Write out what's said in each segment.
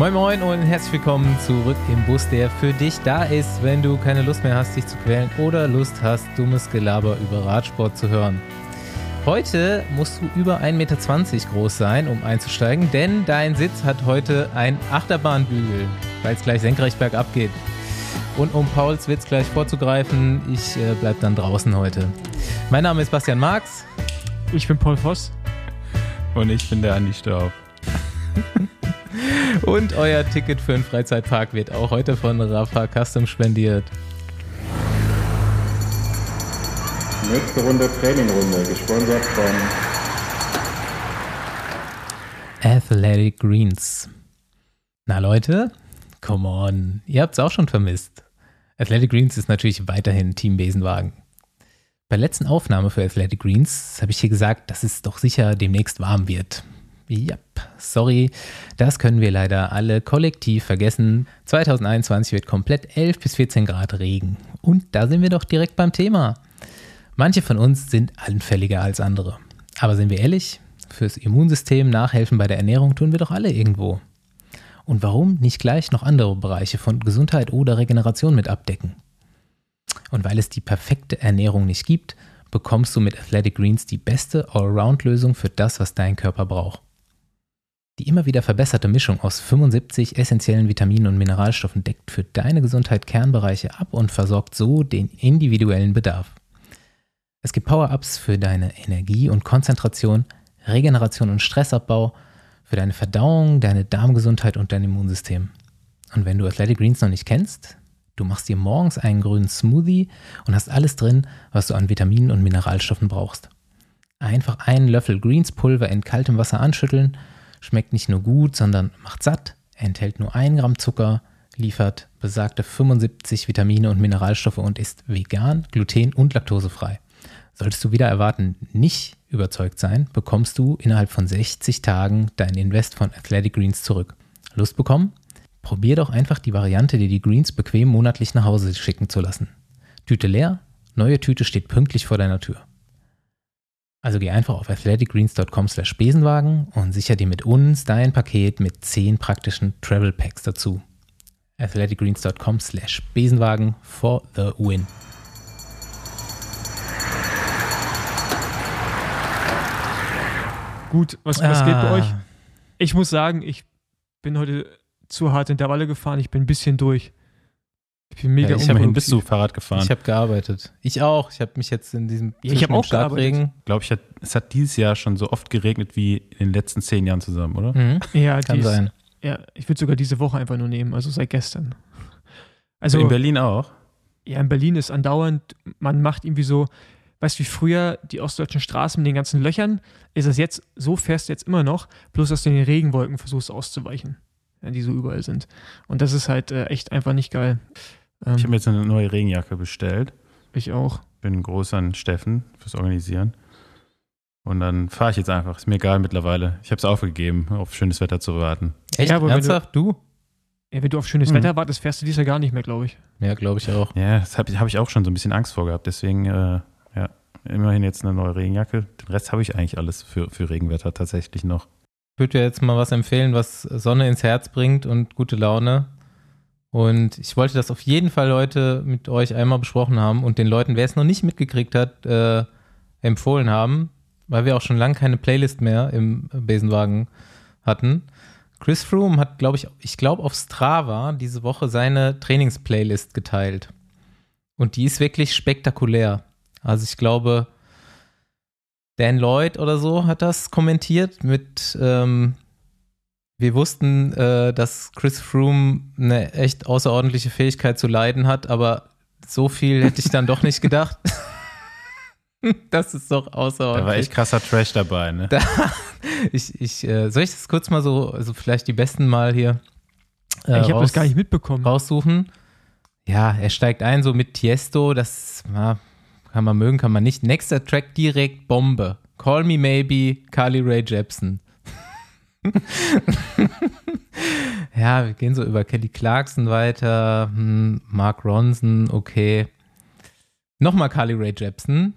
Moin Moin und herzlich willkommen zurück im Bus, der für dich da ist, wenn du keine Lust mehr hast, dich zu quälen oder Lust hast, dummes Gelaber über Radsport zu hören. Heute musst du über 1,20 Meter groß sein, um einzusteigen, denn dein Sitz hat heute ein Achterbahnbügel, weil es gleich senkrecht bergab geht. Und um Pauls Witz gleich vorzugreifen, ich äh, bleib dann draußen heute. Mein Name ist Bastian Marx. Ich bin Paul Voss. Und ich bin der Andi Staub. Und euer Ticket für einen Freizeitpark wird auch heute von Rafa Custom spendiert. Nächste Runde Trainingrunde, gesponsert von Athletic Greens. Na Leute, come on, ihr habt es auch schon vermisst. Athletic Greens ist natürlich weiterhin Team Besenwagen. Bei der letzten Aufnahme für Athletic Greens habe ich hier gesagt, dass es doch sicher demnächst warm wird. Ja, sorry, das können wir leider alle kollektiv vergessen. 2021 wird komplett 11 bis 14 Grad Regen. Und da sind wir doch direkt beim Thema. Manche von uns sind anfälliger als andere. Aber sind wir ehrlich, fürs Immunsystem nachhelfen bei der Ernährung tun wir doch alle irgendwo. Und warum nicht gleich noch andere Bereiche von Gesundheit oder Regeneration mit abdecken? Und weil es die perfekte Ernährung nicht gibt, bekommst du mit Athletic Greens die beste Allround-Lösung für das, was dein Körper braucht. Die immer wieder verbesserte Mischung aus 75 essentiellen Vitaminen und Mineralstoffen deckt für deine Gesundheit Kernbereiche ab und versorgt so den individuellen Bedarf. Es gibt Power-Ups für deine Energie und Konzentration, Regeneration und Stressabbau, für deine Verdauung, deine Darmgesundheit und dein Immunsystem. Und wenn du Athletic Greens noch nicht kennst, du machst dir morgens einen grünen Smoothie und hast alles drin, was du an Vitaminen und Mineralstoffen brauchst. Einfach einen Löffel Greenspulver in kaltem Wasser anschütteln Schmeckt nicht nur gut, sondern macht satt, enthält nur 1 Gramm Zucker, liefert besagte 75 Vitamine und Mineralstoffe und ist vegan, gluten- und laktosefrei. Solltest du wieder erwarten, nicht überzeugt sein, bekommst du innerhalb von 60 Tagen dein Invest von Athletic Greens zurück. Lust bekommen? Probier doch einfach die Variante, dir die Greens bequem monatlich nach Hause schicken zu lassen. Tüte leer, neue Tüte steht pünktlich vor deiner Tür. Also geh einfach auf athleticgreens.com slash Besenwagen und sicher dir mit uns dein Paket mit 10 praktischen Travel Packs dazu. athleticgreens.com slash Besenwagen for the win. Gut, was, was ah. geht bei euch? Ich muss sagen, ich bin heute zu hart Intervalle gefahren. Ich bin ein bisschen durch. Ich bin mega ja, ich Immerhin bist du Fahrrad gefahren. Ich habe gearbeitet. Ich auch. Ich habe mich jetzt in diesem ja, ich habe auch Starkregen. Glaube ich, hat, es hat dieses Jahr schon so oft geregnet wie in den letzten zehn Jahren zusammen, oder? Mhm. Ja, kann dies, sein. Ja, ich würde sogar diese Woche einfach nur nehmen, also seit gestern. Also in Berlin auch. Ja, in Berlin ist andauernd, man macht irgendwie so, weißt du, wie früher die ostdeutschen Straßen mit den ganzen Löchern, ist es jetzt, so fährst du jetzt immer noch, bloß dass du in den Regenwolken versuchst auszuweichen, die so überall sind. Und das ist halt äh, echt einfach nicht geil. Ähm, ich habe mir jetzt eine neue Regenjacke bestellt. Ich auch. Bin groß an Steffen fürs Organisieren. Und dann fahre ich jetzt einfach. Ist mir egal mittlerweile. Ich habe es aufgegeben, auf schönes Wetter zu warten. Echt? Ja, Ernsthaft? Du, du? Ja, wenn du auf schönes mhm. Wetter wartest, fährst du dies ja gar nicht mehr, glaube ich. Ja, glaube ich auch. Ja, das habe hab ich auch schon so ein bisschen Angst vor gehabt. Deswegen, äh, ja, immerhin jetzt eine neue Regenjacke. Den Rest habe ich eigentlich alles für, für Regenwetter tatsächlich noch. Ich würde dir jetzt mal was empfehlen, was Sonne ins Herz bringt und gute Laune. Und ich wollte das auf jeden Fall heute mit euch einmal besprochen haben und den Leuten, wer es noch nicht mitgekriegt hat, äh, empfohlen haben, weil wir auch schon lange keine Playlist mehr im Besenwagen hatten. Chris Froome hat, glaube ich, ich glaube auf Strava diese Woche seine Trainingsplaylist geteilt. Und die ist wirklich spektakulär. Also ich glaube, Dan Lloyd oder so hat das kommentiert mit ähm, wir wussten, äh, dass Chris Froome eine echt außerordentliche Fähigkeit zu leiden hat, aber so viel hätte ich dann doch nicht gedacht. das ist doch außerordentlich. Da war echt krasser Trash dabei, ne? Da, ich, ich, äh, soll ich das kurz mal so, also vielleicht die besten mal hier äh, Ich habe das gar nicht mitbekommen. Raussuchen. Ja, er steigt ein so mit Tiesto, das ja, kann man mögen, kann man nicht. Nächster Track direkt Bombe. Call Me Maybe, Carly Ray Jepsen. ja, wir gehen so über Kelly Clarkson weiter, hm, Mark Ronson, okay. Nochmal Carly Ray Jepsen.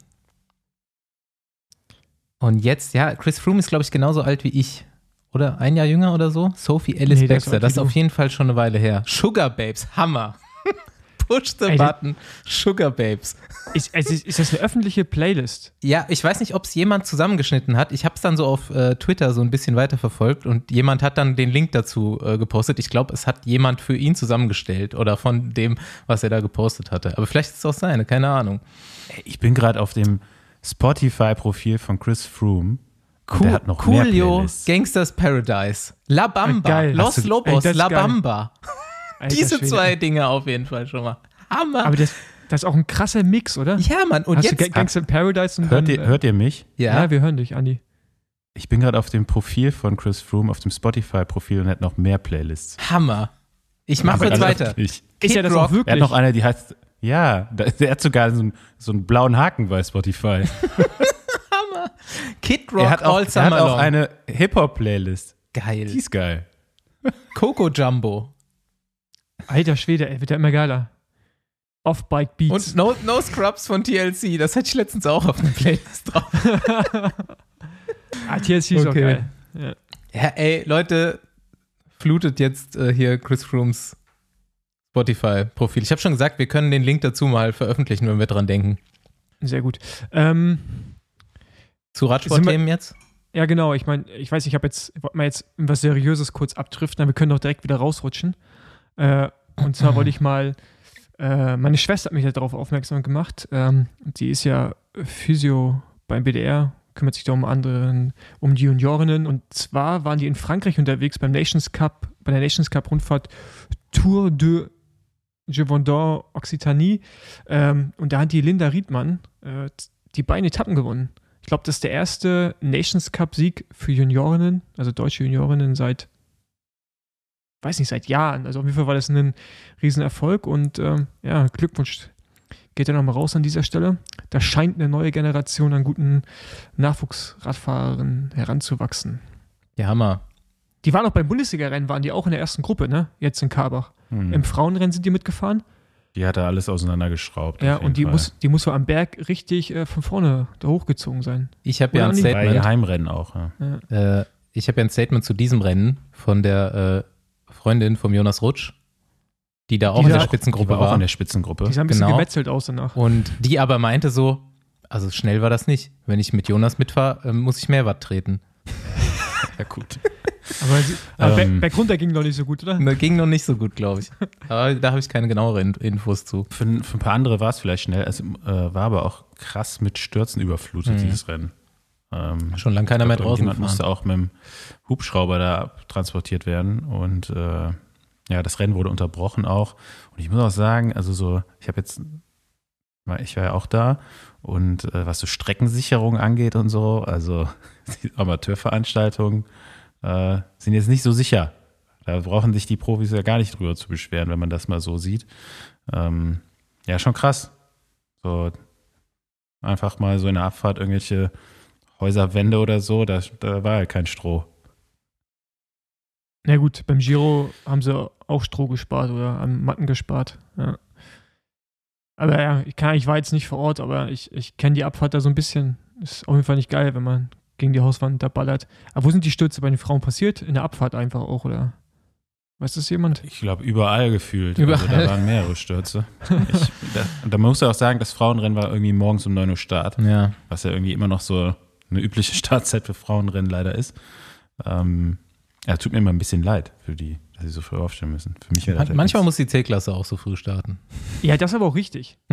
Und jetzt, ja, Chris Froome ist, glaube ich, genauso alt wie ich. oder ein Jahr jünger oder so. Sophie Alice Nee, Baxter, das wie ist auf jeden Fall schon eine Weile her. Sugar Babes, Hammer. Push the button, Sugar Babes. Ist, also ist, ist das eine öffentliche Playlist? Ja, ich weiß nicht, ob es jemand zusammengeschnitten hat. Ich habe es dann so auf äh, Twitter so ein bisschen weiterverfolgt und jemand hat dann den Link dazu äh, gepostet. Ich glaube, es hat jemand für ihn zusammengestellt oder von dem, was er da gepostet hatte. Aber vielleicht ist es auch seine, keine Ahnung. Ich bin gerade auf dem Spotify-Profil von Chris Froome. Und der hat noch mehr Coolio. Gangsters Paradise, La Bamba, Ah, geil. Los Lobos, ey, La geil. Bamba. Alter Diese Schwede. zwei Dinge auf jeden Fall schon mal. Hammer. Aber das, das ist auch ein krasser Mix, oder? ja, Mann. Und Hast jetzt. du Ga- Gangster in Paradise und Hört dann, ihr, äh, hört ihr mich? ja. ja, wir hören dich, Andi. Ich bin gerade auf dem Profil von Chris Froome, auf dem Spotify-Profil und er hat noch mehr Playlists. Hammer. Ich mache Aber jetzt weiter. Ist ja Kid das auch wirklich? Er hat noch eine, die heißt, ja, der hat sogar so einen, so einen blauen Haken bei Spotify. Kid Rock er hat auch, All er Summer hat auch Long. eine Hip-Hop-Playlist. Geil. Die ist geil. Coco Jumbo. Alter Schwede, ey, wird ja immer geiler. Off-Bike Beats. Und no, no Scrubs von TLC. Das hatte ich letztens auch auf einer Playlist drauf. ah, TLC ist auch Okay. geil. Ja. Ja, ey, Leute, flutet jetzt äh, hier Chris Frooms Spotify-Profil. Ich habe schon gesagt, wir können den Link dazu mal veröffentlichen, wenn wir dran denken. Sehr gut. Ähm, Zu Radsportthemen jetzt? ja, genau. Ich meine, ich weiß, ich habe jetzt, wollte mal jetzt was Seriöses kurz abdriften, aber wir können doch direkt wieder rausrutschen. Äh, und zwar wollte ich mal, äh, meine Schwester hat mich darauf aufmerksam gemacht. Ähm, die ist ja Physio beim BDR, kümmert sich da um anderen, um die Juniorinnen. Und zwar waren die in Frankreich unterwegs beim Nations Cup, bei der Nations Cup Rundfahrt Tour de Gévaudan Occitanie. Ähm, und da hat die Linda Riedmann äh, die beiden Etappen gewonnen. Ich glaube, das ist der erste Nations Cup-Sieg für Juniorinnen, also deutsche Juniorinnen seit, weiß nicht, seit Jahren. Also auf jeden Fall war das ein Riesenerfolg und ähm, ja, Glückwunsch geht ja nochmal raus an dieser Stelle. Da scheint eine neue Generation an guten Nachwuchsradfahrern heranzuwachsen. Ja, Hammer. Die waren auch beim Bundesliga-Rennen, waren die auch in der ersten Gruppe, ne? Jetzt in Karbach. Hm. Im Frauenrennen sind die mitgefahren. Die hat er alles auseinandergeschraubt. Ja, und die Fall. muss, die muss so am Berg richtig äh, von vorne da hochgezogen sein. Ich habe ja ein? Bei Statement. Heimrennen auch. Ja. Äh, ich habe ja ein Statement zu diesem Rennen von der äh, Freundin vom Jonas Rutsch, die da auch Die in der auch- Spitzengruppe die war auch war. in der Spitzengruppe. Die sah ein bisschen Genau. gemetzelt aus danach. und die aber meinte so, also schnell war das nicht. Wenn ich mit Jonas mitfahre, ähm, muss ich mehr Watt treten. Ja, gut. Aber, sie, aber Ähm. Back runter ging noch nicht so gut, oder? Ging noch nicht so gut, glaube ich. Aber da habe ich keine genaueren Infos zu. Für, für ein paar andere war es vielleicht schnell. Es äh, war aber auch krass mit Stürzen überflutet, Mhm. dieses Rennen. Ähm, Schon lange keiner mehr draußen irgendjemand musste auch mit dem Hubschrauber da transportiert werden. Und äh, ja, das Rennen wurde unterbrochen auch. Und ich muss auch sagen, also so, ich habe jetzt, ich war ja auch da und äh, was so Streckensicherung angeht und so, also die Amateurveranstaltungen äh, sind jetzt nicht so sicher. Da brauchen sich die Profis ja gar nicht drüber zu beschweren, wenn man das mal so sieht. Ähm, ja, schon krass. So einfach mal so in der Abfahrt irgendwelche Häuserwände oder so, da, da war ja kein Stroh. Na gut, beim Giro haben sie auch Stroh gespart oder an Matten gespart. Ja. Aber ja, ich, kann, ich war jetzt nicht vor Ort, aber ich, ich kenne die Abfahrt da so ein bisschen. Ist auf jeden Fall nicht geil, wenn man gegen die Hauswand da ballert. Aber wo sind die Stürze bei den Frauen passiert? In der Abfahrt einfach auch, oder? Weiß das jemand? Ich glaube, überall gefühlt. Überall. Also, da waren mehrere Stürze. Ich, da, da man muss ja auch sagen, das Frauenrennen war irgendwie morgens um 9 Uhr Start, Ja. was ja irgendwie immer noch so eine übliche Startzeit für Frauenrennen leider ist. Ähm, ja, tut mir immer ein bisschen leid für die, dass sie so früh aufstehen müssen. Für mich wäre das Man, manchmal muss die C-Klasse auch so früh starten. Ja, das ist aber auch richtig.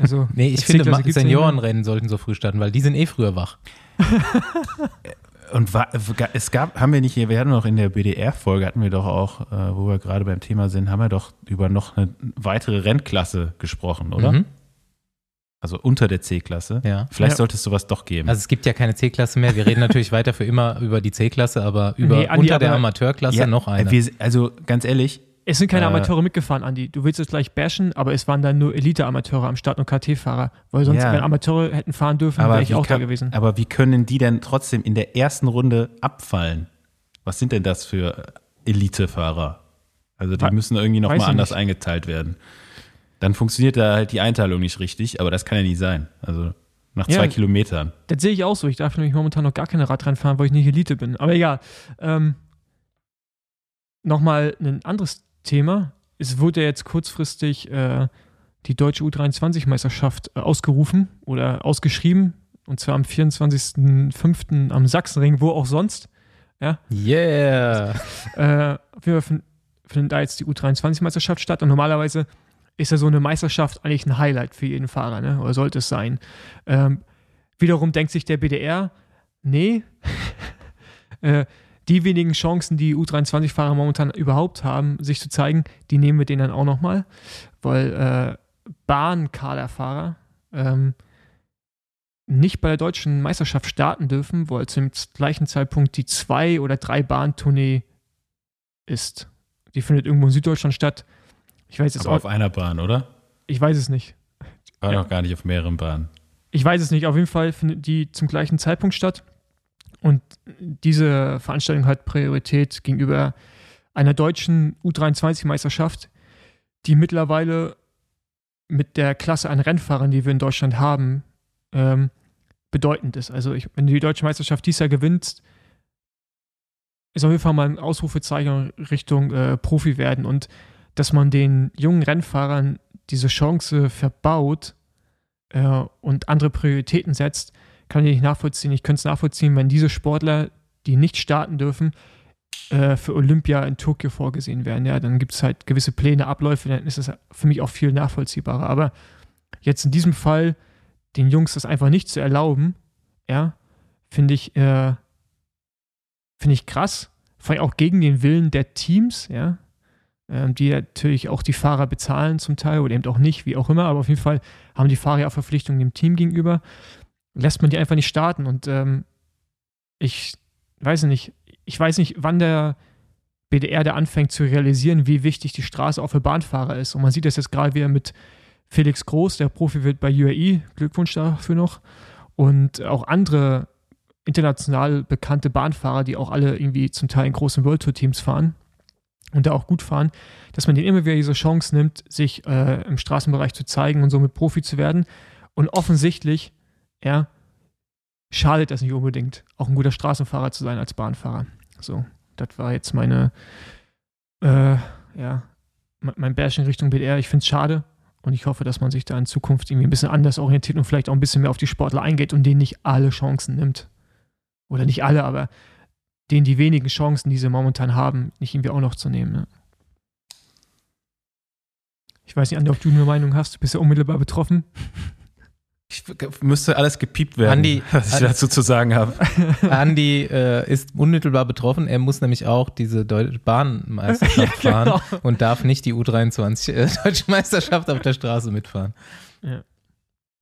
Also, Nee, ich finde. Seniorenrennen sollten so früh starten, weil die sind eh früher wach. Und wa- es gab, haben wir nicht hier, wir hatten noch in der BDR-Folge, hatten wir doch auch, äh, wo wir gerade beim Thema sind, haben wir doch über noch eine weitere Rennklasse gesprochen, oder? Mhm. Also unter der C-Klasse. Ja. Vielleicht Ja. sollte es sowas doch geben. Also es gibt ja keine C-Klasse mehr. Wir reden natürlich weiter für immer über die C-Klasse, aber über Nee, Andi, unter der Amateurklasse Ja, noch eine. Wir, also ganz ehrlich, es sind keine Äh, Amateure mitgefahren, Andi. Du willst es gleich bashen, aber es waren dann nur Elite-Amateure am Start und KT-Fahrer. Weil sonst, Ja. wenn Amateure hätten fahren dürfen, aber wäre ich wie auch da kann- gewesen. Aber wie können die denn trotzdem in der ersten Runde abfallen? Was sind denn das für Elite-Fahrer? Also die We- müssen irgendwie nochmal anders nicht. eingeteilt werden. Dann funktioniert da halt die Einteilung nicht richtig, aber das kann ja nicht sein. Also, Nach Ja. zwei Kilometern. Das sehe ich auch so. Ich darf nämlich momentan noch gar keine Radrennen fahren, weil ich nicht Elite bin. Aber egal. Ähm, Nochmal ein anderes Thema. Es wurde ja jetzt kurzfristig äh, die deutsche U23-Meisterschaft äh, ausgerufen oder ausgeschrieben. Und zwar am 24.05. am Sachsenring, wo auch sonst. Yeah. Äh, auf jeden Fall fin- findet da jetzt die U23-Meisterschaft statt. Und normalerweise ist ja so eine Meisterschaft eigentlich ein Highlight für jeden Fahrer, ne? oder sollte es sein. Ähm, wiederum denkt sich der BDR, nee, äh, die wenigen Chancen, die U23-Fahrer momentan überhaupt haben, sich zu zeigen, die nehmen wir denen dann auch nochmal, weil äh, Bahnkaderfahrer ähm, nicht bei der deutschen Meisterschaft starten dürfen, weil zum gleichen Zeitpunkt die zwei oder drei Bahntournee ist. Die findet irgendwo in Süddeutschland statt. Ich weiß jetzt Aber auch, auf einer Bahn, oder? ich weiß es nicht. War Ja. noch gar nicht auf mehreren Bahnen. Ich weiß es nicht. Auf jeden Fall findet die zum gleichen Zeitpunkt statt. Und diese Veranstaltung hat Priorität gegenüber einer deutschen U23-Meisterschaft, die mittlerweile mit der Klasse an Rennfahrern, die wir in Deutschland haben, ähm, bedeutend ist. Also ich, wenn du die deutsche Meisterschaft dieses Jahr gewinnst, ist auf jeden Fall mal ein Ausrufezeichen Richtung äh, Profi werden und dass man den jungen Rennfahrern diese Chance verbaut äh, und andere Prioritäten setzt, kann ich nicht nachvollziehen. Ich könnte es nachvollziehen, wenn diese Sportler, die nicht starten dürfen, äh, für Olympia in Tokio vorgesehen werden. Ja, dann gibt es halt gewisse Pläne, Abläufe, dann ist es für mich auch viel nachvollziehbarer. Aber jetzt in diesem Fall den Jungs das einfach nicht zu erlauben, ja, finde ich, äh, finde ich krass. Vor allem auch gegen den Willen der Teams, ja, die natürlich auch die Fahrer bezahlen zum Teil oder eben auch nicht, wie auch immer, aber auf jeden Fall haben die Fahrer ja auch Verpflichtungen dem Team gegenüber. Lässt man die einfach nicht starten und ähm, ich weiß nicht, ich weiß nicht, wann der BDR da anfängt zu realisieren, wie wichtig die Straße auch für Bahnfahrer ist. Und man sieht das jetzt gerade wieder mit Felix Groß, der Profi wird bei UAE, Glückwunsch dafür noch. Und auch andere international bekannte Bahnfahrer, die auch alle irgendwie zum Teil in großen World Tour Teams fahren und da auch gut fahren, dass man denen immer wieder diese Chance nimmt, sich äh, im Straßenbereich zu zeigen und somit Profi zu werden. Und offensichtlich, ja, schadet das nicht unbedingt, auch ein guter Straßenfahrer zu sein als Bahnfahrer. So, das war jetzt meine, äh, ja, me- mein Bashing Richtung BDR. Ich finde es schade und ich hoffe, dass man sich da in Zukunft irgendwie ein bisschen anders orientiert und vielleicht auch ein bisschen mehr auf die Sportler eingeht und denen nicht alle Chancen nimmt. Oder nicht alle, aber denen die wenigen Chancen, die sie momentan haben, nicht irgendwie auch noch zu nehmen. Ne? Ich weiß nicht, Andi, ob du eine Meinung hast. Du bist ja unmittelbar betroffen. Ich, müsste alles gepiept werden, Andi- was ich Andi- dazu zu sagen habe. Andy äh, ist unmittelbar betroffen. Er muss nämlich auch diese Deu Bahnmeisterschaft Ja, fahren genau. und darf nicht die U23 äh, Deutsche Meisterschaft auf der Straße mitfahren.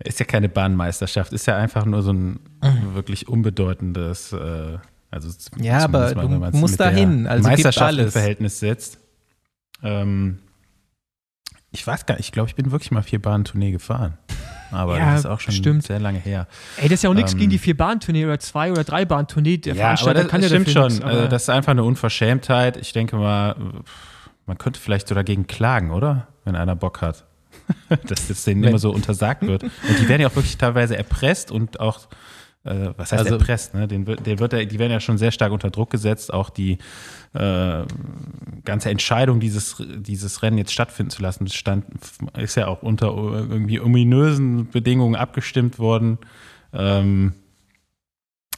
Ist ja keine Bahnmeisterschaft, ist ja einfach nur so ein wirklich unbedeutendes, äh, also Ja, aber zumindest du wenn musst dahin, also Meisterschaft alles. Verhältnis setzt. Ähm, ich weiß gar nicht, ich glaube, ich bin wirklich mal vier Bahnen-Tournee gefahren. Aber Ja, das ist auch schon stimmt. sehr lange her. Ey, das ist ja auch nichts Ähm, gegen die Vier-Bahn-Tournee oder Zwei- oder Drei-Bahn-Tournee. Der ja, aber Veranstalter das, kann das ja stimmt schon. aber also das ist einfach eine Unverschämtheit. Ich denke mal, man könnte vielleicht so dagegen klagen, oder? Wenn einer Bock hat. Dass das denen immer so untersagt wird. Und die werden ja auch wirklich teilweise erpresst und auch, äh, was heißt Also- erpresst? Ne? Den, den wird ja, die werden ja schon sehr stark unter Druck gesetzt, auch die äh, ganze Entscheidung, dieses, dieses Rennen jetzt stattfinden zu lassen, stand, ist ja auch unter irgendwie ominösen Bedingungen abgestimmt worden. Ähm,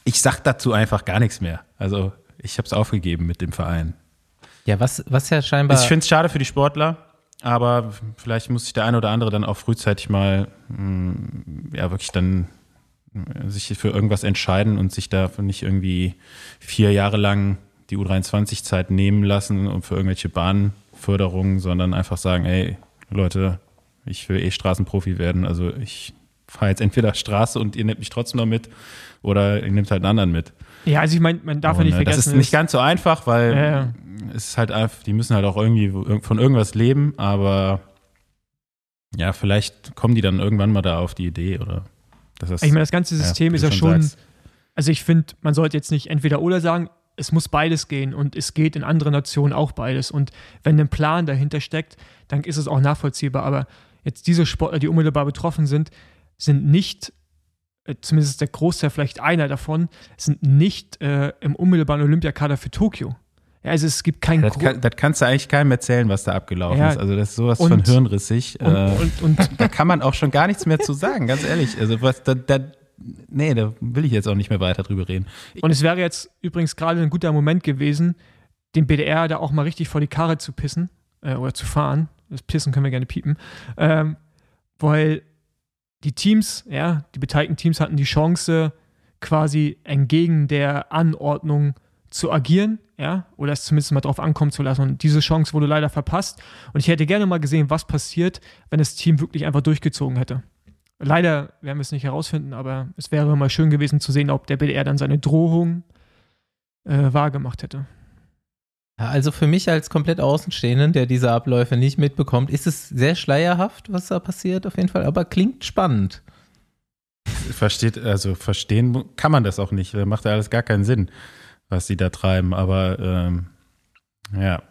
ich sag dazu einfach gar nichts mehr. Also ich habe es aufgegeben mit dem Verein. Ja, was, was ja scheinbar. Ich finde es schade für die Sportler, aber vielleicht muss sich der eine oder andere dann auch frühzeitig mal mh, ja wirklich dann sich für irgendwas entscheiden und sich dafür nicht irgendwie vier Jahre lang die U23-Zeit nehmen lassen und für irgendwelche Bahnförderungen, sondern einfach sagen, ey, Leute, ich will eh Straßenprofi werden, also ich fahre jetzt entweder Straße und ihr nehmt mich trotzdem noch mit oder ihr nehmt halt einen anderen mit. Ja, also ich meine, man darf ja Und, nicht äh, vergessen. Das ist nicht ganz so einfach, weil Ja, ja. es ist halt einfach, die müssen halt auch irgendwie von irgendwas leben, aber ja, vielleicht kommen die dann irgendwann mal da auf die Idee oder ist, ich meine, das ganze System wie ist ja schon, sagst. also ich finde, man sollte jetzt nicht entweder oder sagen, es muss beides gehen und es geht in anderen Nationen auch beides. Und wenn ein Plan dahinter steckt, dann ist es auch nachvollziehbar. Aber jetzt diese Sportler, die unmittelbar betroffen sind, sind nicht äh, zumindest der Großteil, vielleicht einer davon, sind nicht äh, im unmittelbaren Olympiakader für Tokio. Ja, also es gibt keinen Das, kann, das kannst du eigentlich keinem erzählen, was da abgelaufen Ja. ist. Also das ist sowas Und- von hirnrissig. und, äh, und, da kann man auch schon gar nichts mehr zu sagen, ganz ehrlich. Also was da, da nee, da will ich jetzt auch nicht mehr weiter drüber reden. Und es wäre jetzt übrigens gerade ein guter Moment gewesen, den BDR da auch mal richtig vor die Karre zu pissen äh, oder zu fahren. Das Pissen können wir gerne piepen. Ähm, weil die Teams, ja, die beteiligten Teams hatten die Chance, quasi entgegen der Anordnung zu agieren, ja, oder es zumindest mal drauf ankommen zu lassen. Und diese Chance wurde leider verpasst. Und ich hätte gerne mal gesehen, was passiert, wenn das Team wirklich einfach durchgezogen hätte. Leider werden wir es nicht herausfinden, aber es wäre mal schön gewesen zu sehen, ob der BDR dann seine Drohung äh, wahrgemacht hätte. Also für mich als komplett Außenstehenden, der diese Abläufe nicht mitbekommt, ist es sehr schleierhaft, was da passiert auf jeden Fall, aber klingt spannend. Versteht, also verstehen kann man das auch nicht. Macht ja alles gar keinen Sinn, was sie da treiben. Aber ähm, ja.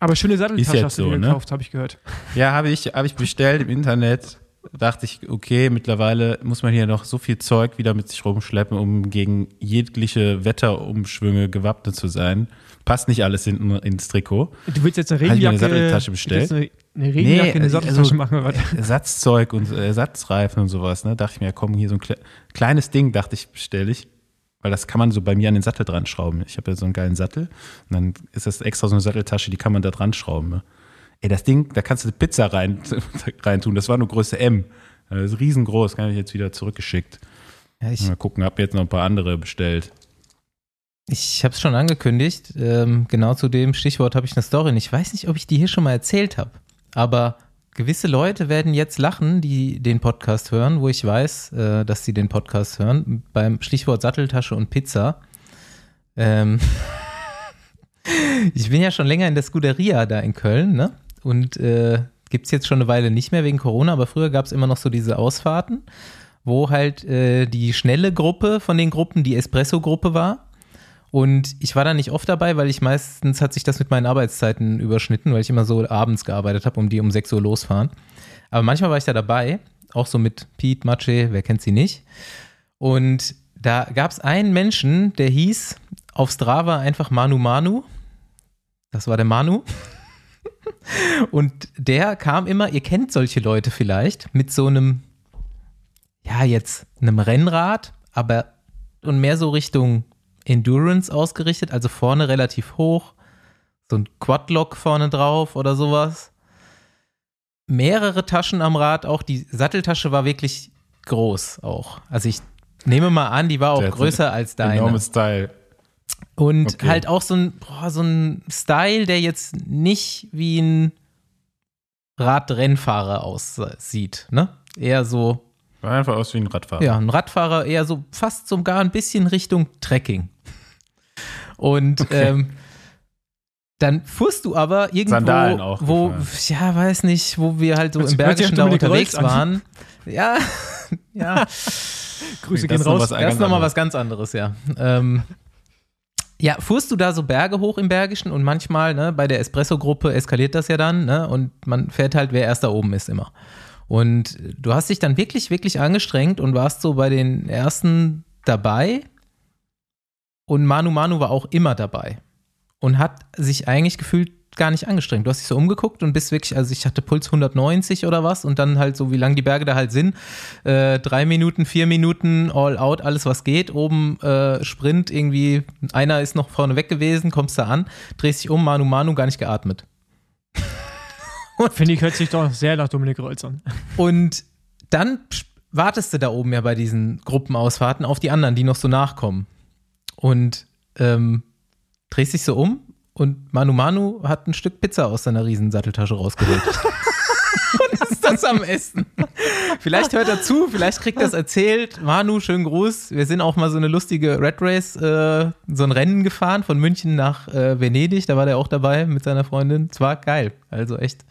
Aber schöne Satteltasche hast du so, dir ne? gekauft, habe ich gehört. Ja, habe ich, habe ich bestellt im Internet. Dachte ich, okay, mittlerweile muss man hier noch so viel Zeug wieder mit sich rumschleppen, um gegen jegliche Wetterumschwünge gewappnet zu sein. Passt nicht alles hinten ins Trikot. Du willst jetzt eine Hab mir Regenjacke, eine Satteltasche bestellt? Eine, eine Regenjacke in eine Nee, Satteltasche also- machen oder was? Ersatzzeug und äh, Ersatzreifen und sowas, ne? Dachte ich mir, komm, hier so ein kle kleines Ding, dachte ich, bestelle ich. Weil das kann man so bei mir an den Sattel dran schrauben. Ich habe ja so einen geilen Sattel. Und dann ist das extra so eine Satteltasche, die kann man da dran schrauben. Ne? Ey, das Ding, da kannst du Pizza rein, rein tun. Das war nur Größe M. Das ist riesengroß, kann ich jetzt wieder zurückgeschickt. Ja, ich Mal gucken, hab jetzt noch ein paar andere bestellt. ich habe es schon angekündigt. Ähm, genau zu dem Stichwort habe ich eine Story. Und Ich weiß nicht, ob ich die hier schon mal erzählt habe, aber gewisse Leute werden jetzt lachen, die den Podcast hören, wo ich weiß, äh, dass sie den Podcast hören, beim Stichwort Satteltasche und Pizza. Ähm, ich bin ja schon länger in der Scuderia da in Köln, ne? Und äh, gibt es jetzt schon eine Weile nicht mehr wegen Corona, aber früher gab es immer noch so diese Ausfahrten, wo halt äh, die schnelle Gruppe von den Gruppen die Espresso-Gruppe war. Und ich war da nicht oft dabei, weil ich meistens hat sich das mit meinen Arbeitszeiten überschnitten, weil ich immer so abends gearbeitet habe, um die um 6 Uhr losfahren. Aber manchmal war ich da dabei, auch so mit Pete, Mache, wer kennt sie nicht. Und da gab es einen Menschen, der hieß auf Strava einfach Manu Manu. Das war der Manu. Und der kam immer, ihr kennt solche Leute vielleicht, mit so einem, ja, jetzt einem Rennrad, aber und mehr so Richtung Endurance ausgerichtet, also vorne relativ hoch, so ein Quadlock vorne drauf oder sowas. Mehrere Taschen am Rad, auch die Satteltasche war wirklich groß auch. Also ich nehme mal an, die war auch Der größer als deine. Enormes Style. Und Okay. halt auch so ein, boah, so ein Style, der jetzt nicht wie ein Radrennfahrer aussieht, ne? Eher so, einfach aus wie ein Radfahrer. ja, ein Radfahrer, eher so fast sogar ein bisschen Richtung Trekking. Und ähm, dann fuhrst du aber irgendwo, wo, ja, weiß nicht, wo wir halt so Hört im Bergischen da unterwegs waren. Ja, ja. Grüße gehen raus. Das ganz ist nochmal anderes. was ganz anderes, ja. Ähm, ja, fuhrst du da so Berge hoch im Bergischen und manchmal, ne, bei der Espresso-Gruppe eskaliert das ja dann, ne, und man fährt halt, wer erst da oben ist immer. Und du hast dich dann wirklich, wirklich angestrengt und warst so bei den ersten dabei. Und Manu Manu war auch immer dabei. Und hat sich eigentlich gefühlt gar nicht angestrengt. Du hast dich so umgeguckt und bist wirklich, also ich hatte Puls 190 oder was und dann halt so, wie lang die Berge da halt sind. Äh, drei Minuten, vier Minuten, all out, alles was geht. Oben äh, Sprint, irgendwie, einer ist noch vorne weg gewesen, kommst da an, drehst dich um, Manu Manu, gar nicht geatmet. Finde ich, hört sich doch sehr nach Dominik Rolls an. Und dann wartest du da oben ja bei diesen Gruppenausfahrten auf die anderen, die noch so nachkommen. Und ähm, drehst dich so um und Manu Manu hat ein Stück Pizza aus seiner riesen Satteltasche rausgeholt. das am Essen. Vielleicht hört er zu, vielleicht kriegt er es erzählt. Manu, schönen Gruß. Wir sind auch mal so eine lustige Red Race, äh, so ein Rennen gefahren von München nach äh, Venedig. Da war der auch dabei mit seiner Freundin. Es war geil. Also echt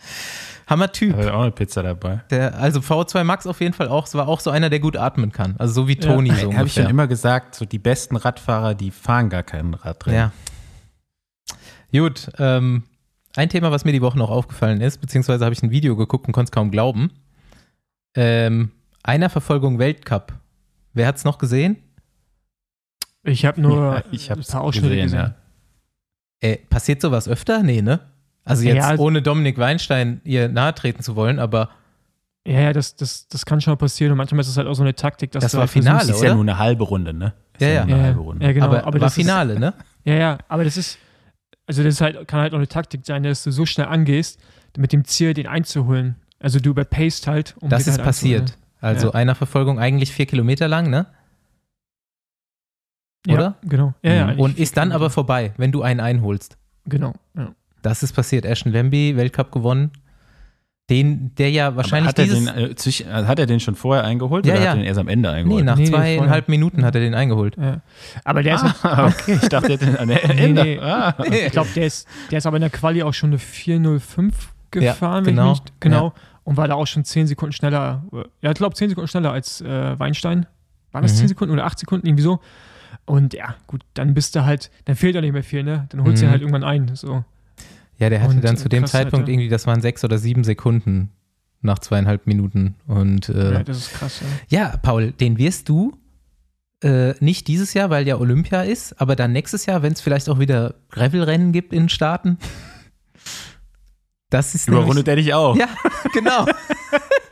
Hammer Typ. Da war auch eine Pizza dabei. Der, also V2 Max auf jeden Fall auch. Es war auch so einer, der gut atmen kann. Also so wie Toni so Habe ich schon immer gesagt, so die besten Radfahrer, die fahren gar kein Radrennen. Ja. Gut, ähm, ein Thema, was mir die Woche noch aufgefallen ist, beziehungsweise habe ich ein Video geguckt und konnte es kaum glauben. Ähm, einer Verfolgung Weltcup Wer hat's noch gesehen? Ich habe nur Ja, ich ein paar Ausschnitte gesehen, gesehen. ja. Äh, passiert sowas öfter? Nee, ne? Also jetzt Ja, ohne Dominik Weinstein ihr nahe treten zu wollen, aber Ja, ja, das, das, das kann schon mal passieren. Und manchmal ist es halt auch so eine Taktik, dass Das du war halt versuchst- Finale, Ist ja nur eine halbe Runde, ne? Ist Ja, ja. nur eine Ja, halbe ja, Runde. ja, genau. aber, aber war das ist- Finale, ne? Ja, ja, aber das ist, also das ist halt, kann halt auch eine Taktik sein, dass du so schnell angehst, mit dem Ziel, den einzuholen. Also du überpaced halt, um Das ist halt passiert. einzuholen. Also Ja. einer Verfolgung eigentlich vier Kilometer lang, ne? Ja, Oder? genau. Ja, ja, Mhm. Und ist dann vier aber vorbei, wenn du einen einholst. Genau, ja. Das ist passiert. Ashton Lambie, Weltcup gewonnen. Den, der ja wahrscheinlich hat, er dieses. den, äh, zwischen- äh, hat er den schon vorher eingeholt Ja, oder ja. hat er den erst am Ende nee, eingeholt? nach Nee, nee, zweieinhalb Minuten hat er den eingeholt. ja. Aber der ist halt, ah, okay, ich dachte, er hätte den an der Nee, Ende. nee. Ah. ich glaube, der ist, der ist aber in der Quali auch schon eine 405 gefahren, Ja, genau. wenn ich nicht, genau. Und war da auch schon 10 Sekunden schneller. Ja, ich glaube 10 Sekunden schneller als äh, Weinstein. Waren das Mhm. 10 Sekunden oder 8 Sekunden, irgendwie so. Und ja, gut, dann bist du halt, dann fehlt auch nicht mehr viel, ne? Dann holst du Mhm. ihn halt irgendwann ein. So. Ja, der hatte Und, dann zu dem Zeitpunkt irgendwie, das waren sechs oder sieben Sekunden nach zweieinhalb Minuten. Und äh, Ja, das ist krass, ja. ja, Paul, den wirst du äh, nicht dieses Jahr, weil ja Olympia ist, aber dann nächstes Jahr, wenn es vielleicht auch wieder Gravelrennen gibt in den Staaten. Das ist Überrundet er dich auch. Ja, genau.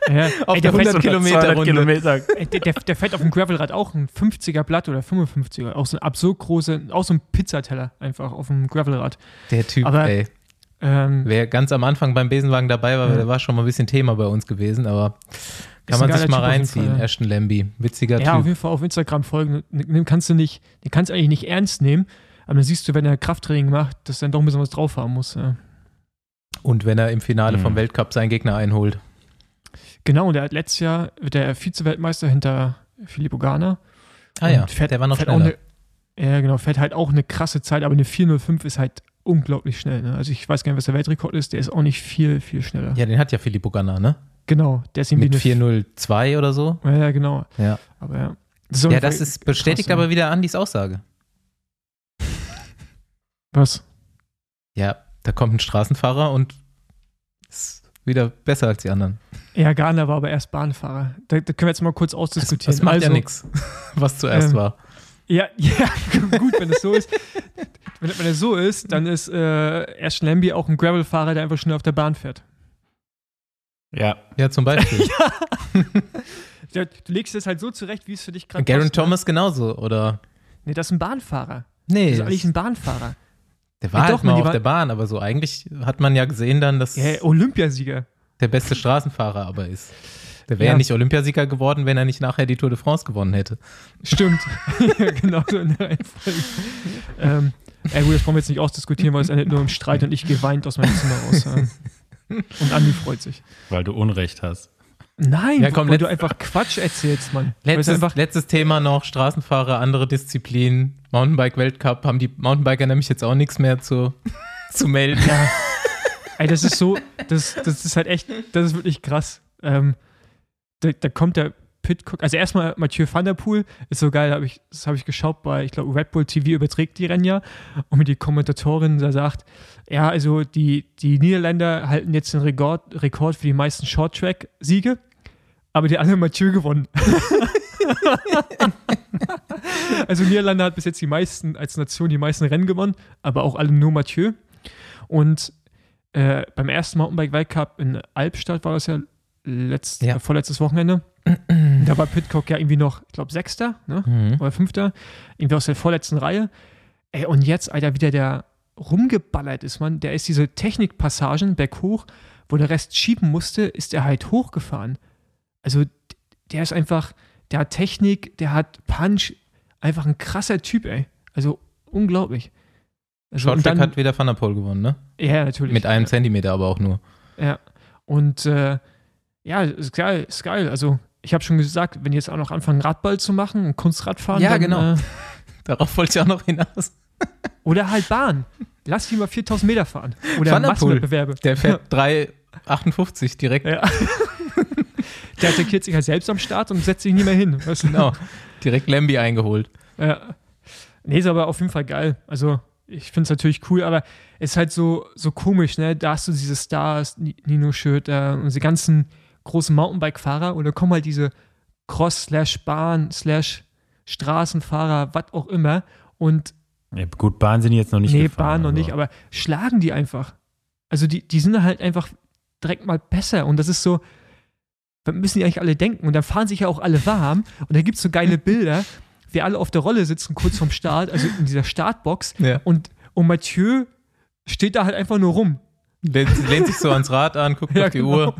ja. Auf Ey, der der, fährt, 100 Kilometer 200 Runde. Kilometer. ey, der, der, der fährt auf dem Gravelrad auch ein 50er Blatt oder 55er. Auch so ein absurd große, auch so ein Pizzateller einfach auf dem Gravelrad. Der Typ, Aber- ey. Ähm, Wer ganz am Anfang beim Besenwagen dabei war, Ja. der war schon mal ein bisschen Thema bei uns gewesen, aber kann man sich mal Typ auf reinziehen. Fall, ja. Ashton Lambie, witziger ja, auf Typ. jeden Fall auf Instagram folgen. Den kannst du nicht, den kannst du eigentlich nicht ernst nehmen. Aber dann siehst du, wenn er Krafttraining macht, dass er dann doch ein bisschen was drauf haben muss. Ja. Und wenn er im Finale Mhm. vom Weltcup seinen Gegner einholt. Genau, und der hat letztes Jahr wird der Vize-Weltmeister hinter Filippo Garner. Ah ja, fährt, der war noch fährt auch schneller. eine, Ja, genau, fährt halt auch eine krasse Zeit, aber eine 405 ist halt unglaublich schnell. Ne? Also ich weiß gar nicht, was der Weltrekord ist, der ist auch nicht viel, viel schneller. Ja, den hat ja Filippo Ganna, ne? Genau, der ist irgendwie Mit eine 402 oder so. Ja, ja, genau. Ja, Aber ja. Das ja das ist bestätigt krass, aber wieder Andys Aussage. Was? Ja, da kommt ein Straßenfahrer und ist wieder besser als die anderen. Ja, Garner war aber erst Bahnfahrer. Da, da können wir jetzt mal kurz Das, ausdiskutieren. das macht also, ja nichts, was zuerst ähm, war. Ja, ja, gut, wenn es so ist. Wenn, wenn es so ist, dann ist äh, Ashton Lambie auch ein Gravel-Fahrer, der einfach schnell auf der Bahn fährt. Ja. Ja, zum Beispiel. Ja, du legst es halt so zurecht, wie es für dich gerade Garen passt, ne? Thomas genauso, oder? Nee, das ist ein Bahnfahrer. Nee, Das ist eigentlich ein Bahnfahrer. der war Ja, halt doch, mal auf der Bahn, aber so eigentlich hat man ja gesehen dann, dass Ja, Olympiasieger. der beste Straßenfahrer aber ist. Der wäre Ja. ja nicht Olympiasieger geworden, wenn er nicht nachher die Tour de France gewonnen hätte. Stimmt. ja, genau so in der Reihenfolge. ähm, ja gut, das brauchen wir jetzt nicht ausdiskutieren, weil es endet nur im Streit und ich gehe weint aus meinem Zimmer raus. Und Andi freut sich. Weil du Unrecht hast. Nein, Ja, komm, wo du einfach Quatsch erzählst, Mann. Weil es Letztes, letztes Thema noch, Straßenfahrer, andere Disziplinen, Mountainbike-Weltcup, haben die Mountainbiker nämlich jetzt auch nichts mehr zu, zu melden. ja. Ey, das ist so, das, das ist halt echt, das ist wirklich krass. Ähm, da, da kommt der Pitcock, also erstmal Mathieu van der Poel, ist so geil, hab ich, das habe ich geschaut bei, ich glaube, Red Bull TV überträgt die Rennen ja und mit die Kommentatorin da sagt, ja, also die, die Niederländer halten jetzt den Rekord, Rekord für die meisten Short-Track-Siege, aber die alle Mathieu gewonnen. also Niederlande hat bis jetzt die meisten, als Nation die meisten Rennen gewonnen, aber auch alle nur Mathieu. Und äh, beim ersten Mountainbike-Weltcup in Albstadt war das ja, letzt, Ja. äh, vorletztes Wochenende. Da war Pitcock ja irgendwie noch, ich glaube, Sechster ne? Mhm. oder Fünfter. Irgendwie aus der vorletzten Reihe. Ey, und jetzt, Alter, wieder der rumgeballert ist, man. Der ist diese Technikpassagen berghoch, wo der Rest schieben musste, ist er halt hochgefahren. Also, der ist einfach, der hat Technik, der hat Punch. Einfach ein krasser Typ, ey. Also, unglaublich. Also, Shorttrack hat wieder Van der Poel gewonnen, ne? ja, natürlich. Mit einem ja. Zentimeter aber auch nur. Ja. Und äh, ja, ist geil, ist geil. Also, ich habe schon gesagt, wenn die jetzt auch noch anfangen, Radball zu machen und Kunstradfahren, Ja, dann, genau. Äh, Darauf wollte ich auch noch hinaus. oder halt Bahn. Lass die mal 4000 Meter fahren. Oder. Massenwettbewerbe. Der fährt 3,58 direkt. Ja. Der attackiert sich halt selbst am Start und setzt sich nie mehr hin. Weißt du? Genau. Direkt Lambi eingeholt. Ja. Nee, ist aber auf jeden Fall geil. Also, ich finde es natürlich cool, aber es ist halt so, so komisch, ne? Da hast du diese Stars, Ni- Nino Schütt äh, und diese ganzen großen Mountainbike-Fahrer und da kommen halt diese Cross slash Bahn slash Straßenfahrer, was auch immer. Und Ja, gut, Bahn sind die jetzt noch nicht nee, gefahren, Bahn noch also. nicht, aber schlagen die einfach. Also die, die sind halt einfach direkt mal besser. Und das ist so, was müssen die eigentlich alle denken? Und dann fahren sich ja auch alle warm. Und da gibt es so geile Bilder, wie alle auf der Rolle sitzen, kurz vorm Start, also in dieser Startbox. Ja. Und, und Mathieu steht da halt einfach nur rum. Lehnt, lehnt sich so ans Rad an, guckt Ja, auf die genau. Uhr.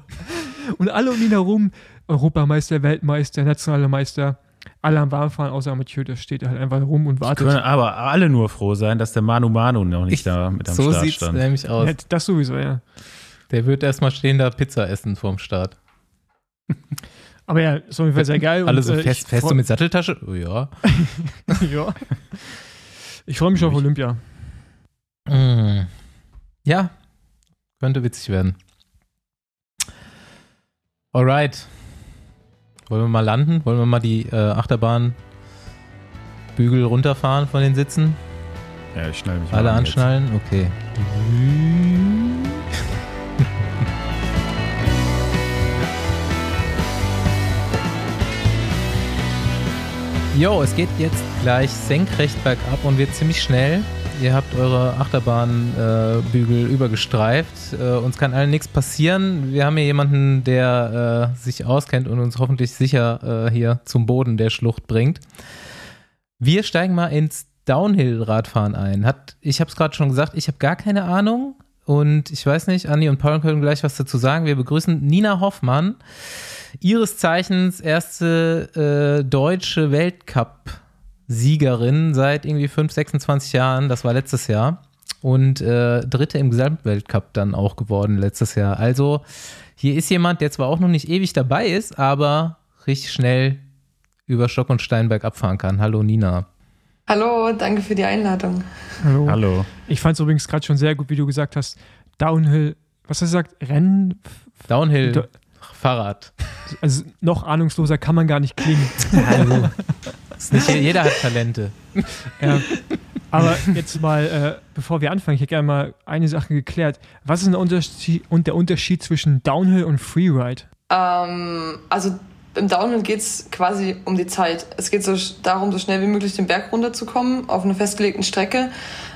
Und alle um ihn herum, Europameister, Weltmeister, nationale Meister, alle am Warmfahren, außer Mathieu, der steht da halt einfach rum und wartet. Können aber alle nur froh sein, dass der Manu Manu noch nicht Ich- da mit am So Start sieht's stand. nämlich aus. Ja, das sowieso, ja. Der wird erstmal stehen da Pizza essen vorm Start. Aber ja, ist auf jeden Fall sehr geil. Alle und, so äh, fest, fest du mit Satteltasche? Oh, ja. ja. Ich freue mich auf Olympia. Mm. Ja, könnte witzig werden. Alright. Wollen wir mal landen? Wollen wir mal die äh, Achterbahn Bügel runterfahren von den Sitzen? Ja, ich schnall mich mal Alle an jetzt. anschnallen? Okay. Jo, es geht jetzt gleich senkrecht bergab und wird ziemlich schnell. Ihr habt eure Achterbahnbügel äh, übergestreift. Äh, uns kann allen nichts passieren. Wir haben hier jemanden, der äh, sich auskennt und uns hoffentlich sicher äh, hier zum Boden der Schlucht bringt. Wir steigen mal ins Downhill-Radfahren ein. Hat, ich habe es gerade schon gesagt, ich habe gar keine Ahnung. Und ich weiß nicht, Andi und Paul können gleich was dazu sagen. Wir begrüßen Nina Hoffmann, ihres Zeichens erste äh, deutsche Weltcup-Siegerin seit irgendwie 5, 26 Jahren. Das war letztes Jahr. Und äh, dritte im Gesamtweltcup dann auch geworden letztes Jahr. Also hier ist jemand, der zwar auch noch nicht ewig dabei ist, aber richtig schnell über Stock und Steinberg abfahren kann. Hallo Nina. Hallo, danke für die Einladung. Hallo. Hallo. Ich fand es übrigens gerade schon sehr gut, wie du gesagt hast. Downhill, was hast du gesagt? Rennen? Downhill, Fahrrad. Also noch ahnungsloser kann man gar nicht klingen. Also, ist nicht, jeder hat Talente. ja. Aber jetzt mal, äh, bevor wir anfangen, ich hätte gerne mal eine Sache geklärt. Was ist denn der Unterschied, und der Unterschied zwischen Downhill und Freeride? Ähm, also im Downhill geht es quasi um die Zeit. Es geht so darum, so schnell wie möglich den Berg runterzukommen auf einer festgelegten Strecke.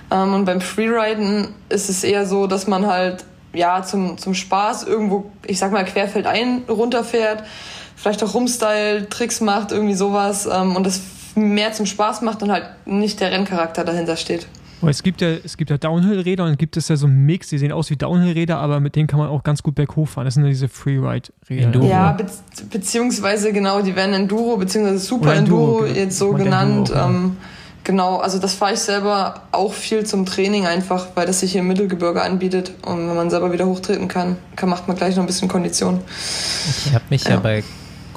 Ähm, und beim Freeriden ist es eher so, dass man halt ja zum, zum Spaß irgendwo, ich sag mal, querfeldein runterfährt, vielleicht auch Rumstyle, Tricks macht, irgendwie sowas. Ähm, und das mehr zum Spaß macht und halt nicht der Renncharakter dahinter steht. Aber es gibt ja, es gibt ja Downhill-Räder und dann gibt es ja so einen Mix, die sehen aus wie Downhill-Räder, aber mit denen kann man auch ganz gut berghoch fahren. Das sind ja diese Freeride-Räder. Enduro. Ja, be beziehungsweise genau, die werden Enduro beziehungsweise Super Enduro, Enduro, genau. jetzt so genannt. Enduro auch, ja. ähm, genau, also das fahre ich selber auch viel zum Training einfach, weil das sich hier im Mittelgebirge anbietet und wenn man selber wieder hochtreten kann, kann macht man gleich noch ein bisschen Kondition. Ich habe mich ja. Ja. bei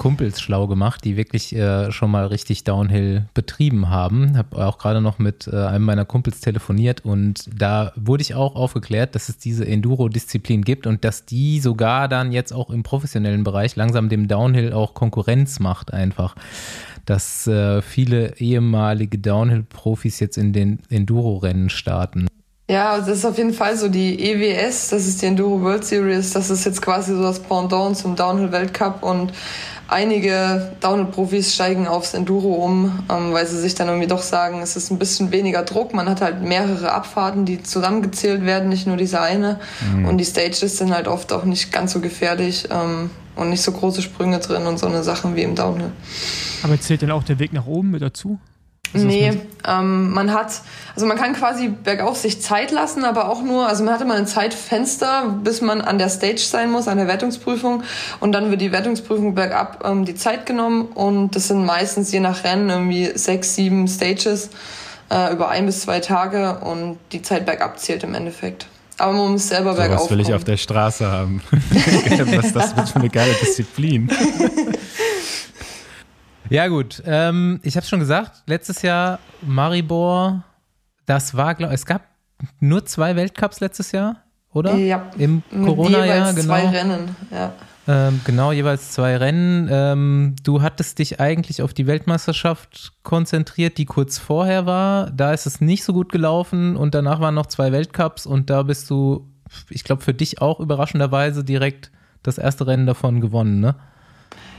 Kumpels schlau gemacht, die wirklich äh, schon mal richtig Downhill betrieben haben. Habe auch gerade noch mit äh, einem meiner Kumpels telefoniert und da wurde ich auch aufgeklärt, dass es diese Enduro-Disziplin gibt und dass die sogar dann jetzt auch im professionellen Bereich langsam dem Downhill auch Konkurrenz macht einfach. Dass äh, viele ehemalige Downhill-Profis jetzt in den Enduro-Rennen starten. Ja, das ist auf jeden Fall so die EWS, das ist die Enduro World Series, das ist jetzt quasi so das Pendant zum Downhill Weltcup und einige Downhill-Profis steigen aufs Enduro um, ähm, weil sie sich dann irgendwie doch sagen, es ist ein bisschen weniger Druck, man hat halt mehrere Abfahrten, die zusammengezählt werden, nicht nur diese eine und die Stages sind halt oft auch nicht ganz so gefährlich ähm, und nicht so große Sprünge drin und so eine Sachen wie im Downhill. Aber zählt dann auch der Weg nach oben mit dazu? Nee, man- ähm, man hat, also man kann quasi bergauf sich Zeit lassen, aber auch nur, also man hat immer ein Zeitfenster, bis man an der Stage sein muss, an der Wertungsprüfung. Und dann wird die Wertungsprüfung bergab ähm, die Zeit genommen und das sind meistens je nach Rennen irgendwie sechs, sieben Stages äh, über ein bis zwei Tage und die Zeit bergab zählt im Endeffekt. Aber man muss selber So bergauf was will ich auf der Straße haben. was das wird für eine geile Disziplin. Ja, gut. Ähm, ich habe schon gesagt, letztes Jahr Maribor, das war, glaube es gab nur zwei Weltcups letztes Jahr, oder? Ja, Im Corona-Jahr, genau. zwei Rennen, ja. Ähm, genau, jeweils zwei Rennen. Ähm, du hattest dich eigentlich auf die Weltmeisterschaft konzentriert, die kurz vorher war. Da ist es nicht so gut gelaufen und danach waren noch zwei Weltcups und da bist du, ich glaube, für dich auch überraschenderweise direkt das erste Rennen davon gewonnen, ne?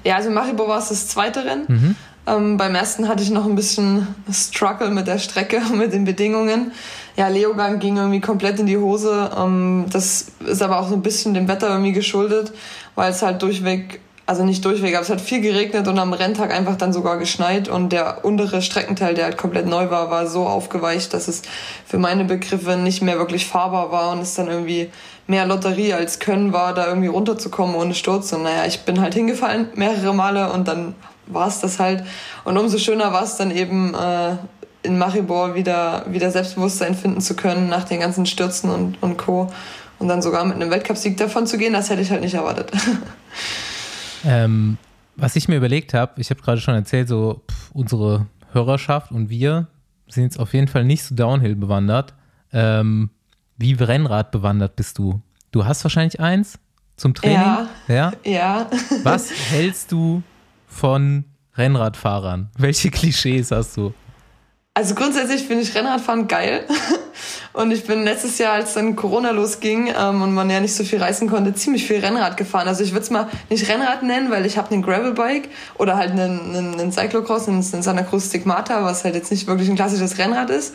Ja, also Maribor war es das zweite Rennen. Mhm. Ähm, beim ersten hatte ich noch ein bisschen Struggle mit der Strecke und mit den Bedingungen. Ja, Leogang ging irgendwie komplett in die Hose. Ähm, das ist aber auch so ein bisschen dem Wetter irgendwie geschuldet, weil es halt durchweg, also nicht durchweg, aber es hat viel geregnet und am Renntag einfach dann sogar geschneit und der untere Streckenteil, der halt komplett neu war, war so aufgeweicht, dass es für meine Begriffe nicht mehr wirklich fahrbar war und es dann irgendwie mehr Lotterie als Können war, da irgendwie runterzukommen ohne Sturz. Und naja, ich bin halt hingefallen mehrere Male und dann war es das halt. Und umso schöner war es dann eben äh, in Maribor wieder, wieder Selbstbewusstsein finden zu können nach den ganzen Stürzen und, und Co. Und dann sogar mit einem Weltcupsieg davon zu gehen, das hätte ich halt nicht erwartet. Ähm, was ich mir überlegt habe, ich habe gerade schon erzählt, so pff, unsere Hörerschaft und wir sind jetzt auf jeden Fall nicht so Downhill bewandert. Ähm, wie Rennrad bewandert bist du? Du hast wahrscheinlich eins zum Training? Ja. Ja. Ja. Was hältst du von Rennradfahrern? Welche Klischees hast du? Also grundsätzlich finde ich Rennradfahren geil. Und ich bin letztes Jahr, als dann Corona losging ähm, und man ja nicht so viel reisen konnte, ziemlich viel Rennrad gefahren. Also ich würde es mal nicht Rennrad nennen, weil ich habe einen Gravelbike oder halt einen, einen, einen Cyclocross, einen, einen Santa Cruz Stigmata, was halt jetzt nicht wirklich ein klassisches Rennrad ist.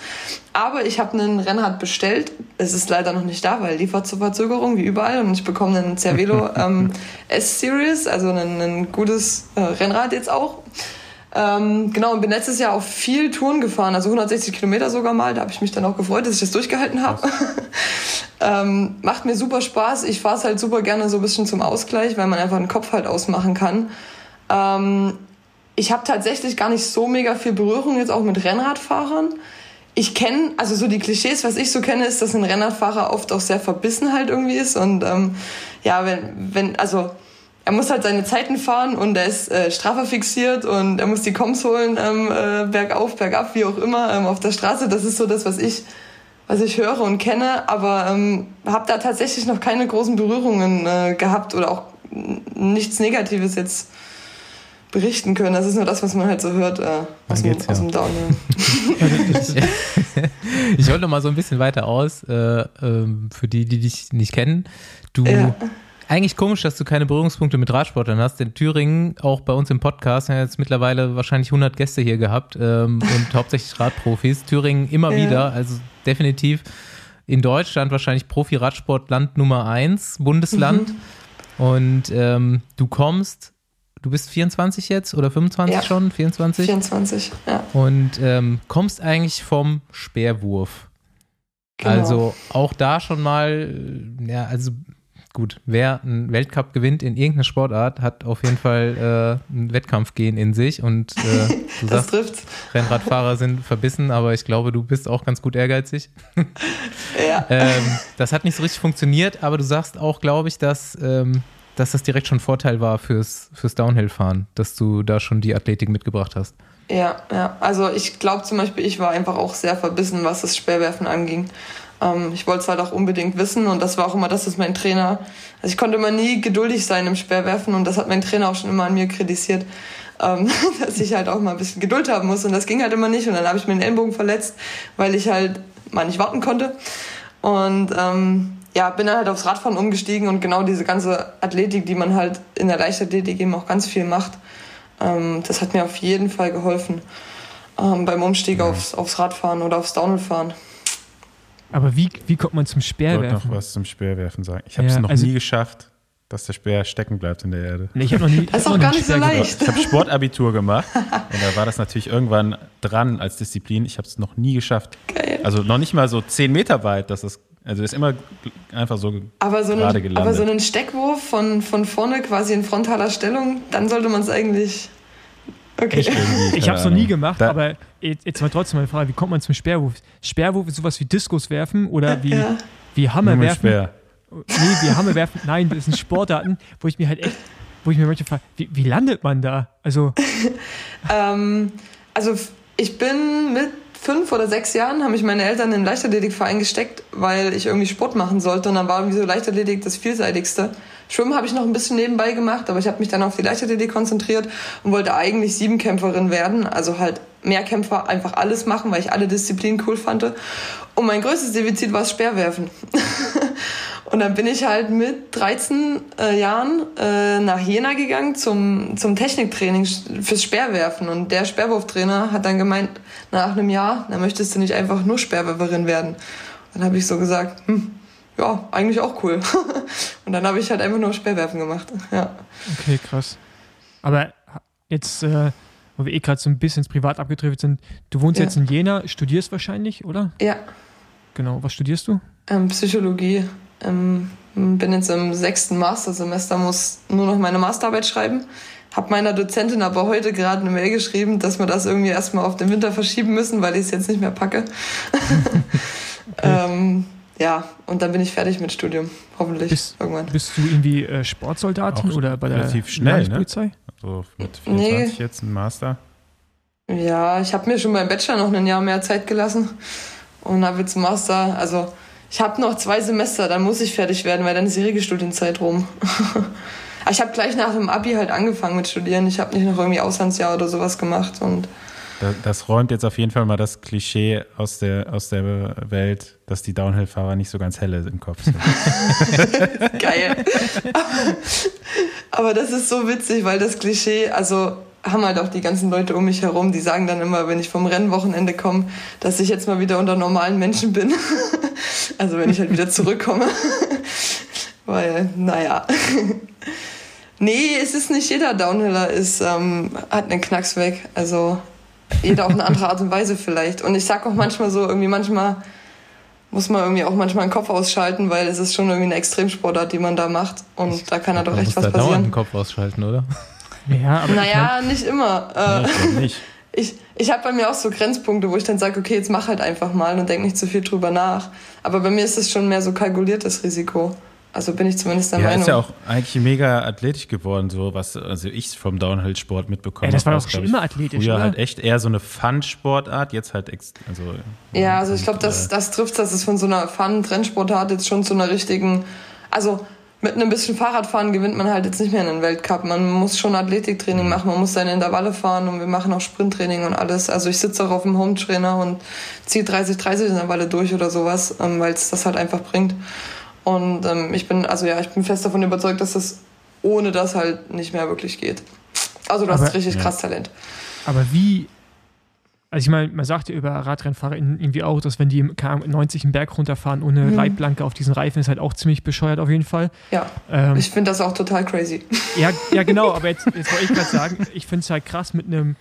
Aber ich habe ein Rennrad bestellt. Es ist leider noch nicht da, weil Lieferverzögerung wie überall. Und ich bekomme einen Cervelo ähm, S-Series, also ein, ein gutes äh, Rennrad jetzt auch. Ähm, genau, und bin letztes Jahr auf viel Touren gefahren, also 160 Kilometer sogar mal. Da habe ich mich dann auch gefreut, dass ich das durchgehalten habe. ähm, macht mir super Spaß. Ich fahre es halt super gerne so ein bisschen zum Ausgleich, weil man einfach den Kopf halt ausmachen kann. Ähm, ich habe tatsächlich gar nicht so mega viel Berührung jetzt auch mit Rennradfahrern. Ich kenne, also so die Klischees, was ich so kenne, ist, dass ein Rennradfahrer oft auch sehr verbissen halt irgendwie ist. Und ähm, ja, wenn, wenn, also er muss halt seine Zeiten fahren und er ist äh, fixiert und er muss die Koms holen, ähm, äh, bergauf, bergab, wie auch immer, ähm, auf der Straße. Das ist so das, was ich, was ich höre und kenne, aber ähm, habe da tatsächlich noch keine großen Berührungen äh, gehabt oder auch nichts Negatives jetzt berichten können. Das ist nur das, was man halt so hört äh, aus, dem, aus dem Downhill. ich wollte noch mal so ein bisschen weiter aus, äh, ähm, für die, die dich nicht kennen. Du Ja. Eigentlich komisch, dass du keine Berührungspunkte mit Radsportlern hast. In Thüringen, auch bei uns im Podcast, haben jetzt mittlerweile wahrscheinlich 100 Gäste hier gehabt ähm, und hauptsächlich Radprofis. Thüringen immer Ja. wieder, also definitiv in Deutschland wahrscheinlich Profi-Radsportland Nummer 1, Bundesland. Und ähm, du kommst, du bist 24 jetzt oder 25 Ja. schon? 24? 24, ja. Und ähm, kommst eigentlich vom Speerwurf. Genau. Also auch da schon mal, ja, also gut, wer einen Weltcup gewinnt in irgendeiner Sportart, hat auf jeden Fall äh, ein Wettkampfgehen in sich und äh, du das sagst, trifft. Rennradfahrer sind verbissen, aber ich glaube, du bist auch ganz gut ehrgeizig. Ja. ähm, das hat nicht so richtig funktioniert, aber du sagst auch, glaube ich, dass, ähm, dass das direkt schon ein Vorteil war fürs, fürs Downhill-Fahren, dass du da schon die Athletik mitgebracht hast. Ja, ja. Also ich glaube zum Beispiel, ich war einfach auch sehr verbissen, was das Speerwerfen anging. Ähm, ich wollte es halt auch unbedingt wissen und das war auch immer das, was mein Trainer, also ich konnte immer nie geduldig sein im Speerwerfen und das hat mein Trainer auch schon immer an mir kritisiert, ähm, dass ich halt auch mal ein bisschen Geduld haben muss und das ging halt immer nicht und dann habe ich mir den Ellenbogen verletzt, weil ich halt mal nicht warten konnte und ähm, ja, bin dann halt aufs Radfahren umgestiegen und genau diese ganze Athletik, die man halt in der Leichtathletik eben auch ganz viel macht, ähm, das hat mir auf jeden Fall geholfen ähm, beim Umstieg aufs, aufs Radfahren oder aufs Downhillfahren. Aber wie, wie kommt man zum Ich wollte noch Speerwerfen? was zum Speerwerfen sagen. Ich habe es Ja, noch also- nie geschafft, dass der Speer stecken bleibt in der Erde. Nee, ich habe noch nie. Das ist auch noch gar nicht so Speer gemacht. leicht. Ich habe Sportabitur gemacht und da war das natürlich irgendwann dran als Disziplin. Ich habe es noch nie geschafft. Geil. Also noch nicht mal so 10 Meter weit, dass das, also ist immer einfach so Aber so, gerade einen, gelandet. aber so einen Steckwurf von, von vorne quasi in frontaler Stellung, dann sollte man es eigentlich. Okay. Ich keine habe es noch nie gemacht, Da- aber jetzt, mal trotzdem meine Frage: Wie kommt man zum Speerwurf? Speerwurf ist sowas wie Diskus werfen oder wie, Ja. wie Hammer werfen? Nee, wie Hammer werfen. Nein, das sind Sportarten, wo ich mir halt echt, wo ich mir manchmal frage, wie, wie landet man da? Also, Ähm, also ich bin mit fünf oder sechs Jahren, haben mich meine Eltern in einen Leichtathletikverein gesteckt, weil ich irgendwie Sport machen sollte. Und dann war irgendwie so Leichtathletik das vielseitigste. Schwimmen habe ich noch ein bisschen nebenbei gemacht, aber ich habe mich dann auf die Leichtathletik konzentriert und wollte eigentlich Siebenkämpferin werden. Also halt Mehrkämpfer, einfach alles machen, weil ich alle Disziplinen cool fand. Und mein größtes Defizit war das Speerwerfen. Und dann bin ich halt mit 13 äh, Jahren äh, nach Jena gegangen zum, zum Techniktraining fürs Speerwerfen. Und der Speerwurftrainer hat dann gemeint, nach einem Jahr, da möchtest du nicht einfach nur Speerwerferin werden. Dann habe ich so gesagt, hm, ja, eigentlich auch cool. und dann habe ich halt einfach nur Speerwerfen gemacht. Ja. Okay, krass. Aber jetzt, äh, wo wir eh gerade so ein bisschen ins Privat abgetrifft sind, du wohnst Ja. jetzt in Jena, studierst wahrscheinlich, oder? Ja, Genau. Was studierst du? ähm, Psychologie. Ähm, bin jetzt im sechsten Mastersemester, muss nur noch meine Masterarbeit schreiben. Hab meiner Dozentin aber heute gerade eine Mail geschrieben, dass wir das irgendwie erstmal auf den Winter verschieben müssen, weil ich es jetzt nicht mehr packe. ähm, ja, und dann bin ich fertig mit Studium. Hoffentlich Bist- irgendwann. Bist du irgendwie äh, Sportsoldatin Auch oder bei der relativ schnell, ne? Landespolizei? So mit Nee. 24 jetzt ein Master. Ja, ich habe mir schon beim Bachelor noch ein Jahr mehr Zeit gelassen und habe jetzt Master. Also ich habe noch zwei Semester, dann muss ich fertig werden, weil dann ist die Regelstudienzeit rum. Ich habe gleich nach dem Abi halt angefangen mit Studieren. Ich habe nicht noch irgendwie Auslandsjahr oder sowas gemacht und Das, das räumt jetzt auf jeden Fall mal das Klischee aus der, aus der Welt, dass die Downhill-Fahrer nicht so ganz helle im Kopf sind. geil. Aber das ist so witzig, weil das Klischee, also haben halt auch die ganzen Leute um mich herum, die sagen dann immer, wenn ich vom Rennwochenende komme, dass ich jetzt mal wieder unter normalen Menschen bin. Also wenn ich halt wieder zurückkomme. Weil, naja. Nee, es ist nicht jeder Downhiller ist, ähm, hat einen Knacks weg. Also jeder auf eine andere Art und Weise vielleicht. Und ich sag auch manchmal so, irgendwie manchmal muss man irgendwie auch manchmal den Kopf ausschalten, weil es ist schon irgendwie eine Extremsportart, die man da macht. Und da kann halt auch Man echt was da dauernd den passieren. Kopf ausschalten, oder? Ja, aber Naja, nicht immer. Äh, Nee, ich glaub nicht. ich ich habe bei mir auch so Grenzpunkte, wo ich dann sage, okay, jetzt mach halt einfach mal und denk nicht zu viel drüber nach. Aber bei mir ist es schon mehr so kalkuliertes Risiko. Also bin ich zumindest der Ja, Meinung. ist ja auch eigentlich mega athletisch geworden, so was also ich vom Downhill-Sport mitbekommen Ey, das war habe. doch Auch, schon immer athletisch, Früher oder? halt echt eher so eine Fun-Sportart, jetzt halt ex also Ja, also ich glaube, das, äh, das trifft, dass es von so einer Fun-Trendsportart jetzt schon zu einer richtigen, also mit einem bisschen Fahrradfahren gewinnt man halt jetzt nicht mehr einen Weltcup. Man muss schon Athletiktraining machen, man muss seine Intervalle fahren und wir machen auch Sprinttraining und alles. Also ich sitze auch auf dem Home-Trainer und ziehe 30, 30 Intervalle durch oder sowas, ähm, weil es das halt einfach bringt. Und ähm, ich bin, also ja, ich bin fest davon überzeugt, dass das ohne das halt nicht mehr wirklich geht. Also du Aber- hast richtig Ja. krass Talent. Aber wie, also ich meine, man sagt ja über Radrennfahrer irgendwie auch, dass wenn die im keine Ahnung, 90 einen Berg runterfahren ohne Mhm. Leitplanke auf diesen Reifen, ist halt auch ziemlich bescheuert auf jeden Fall. Ja, Ähm, ich finde das auch total crazy. ja, ja, genau, aber jetzt, jetzt wollte ich gerade sagen, ich finde es halt krass mit einem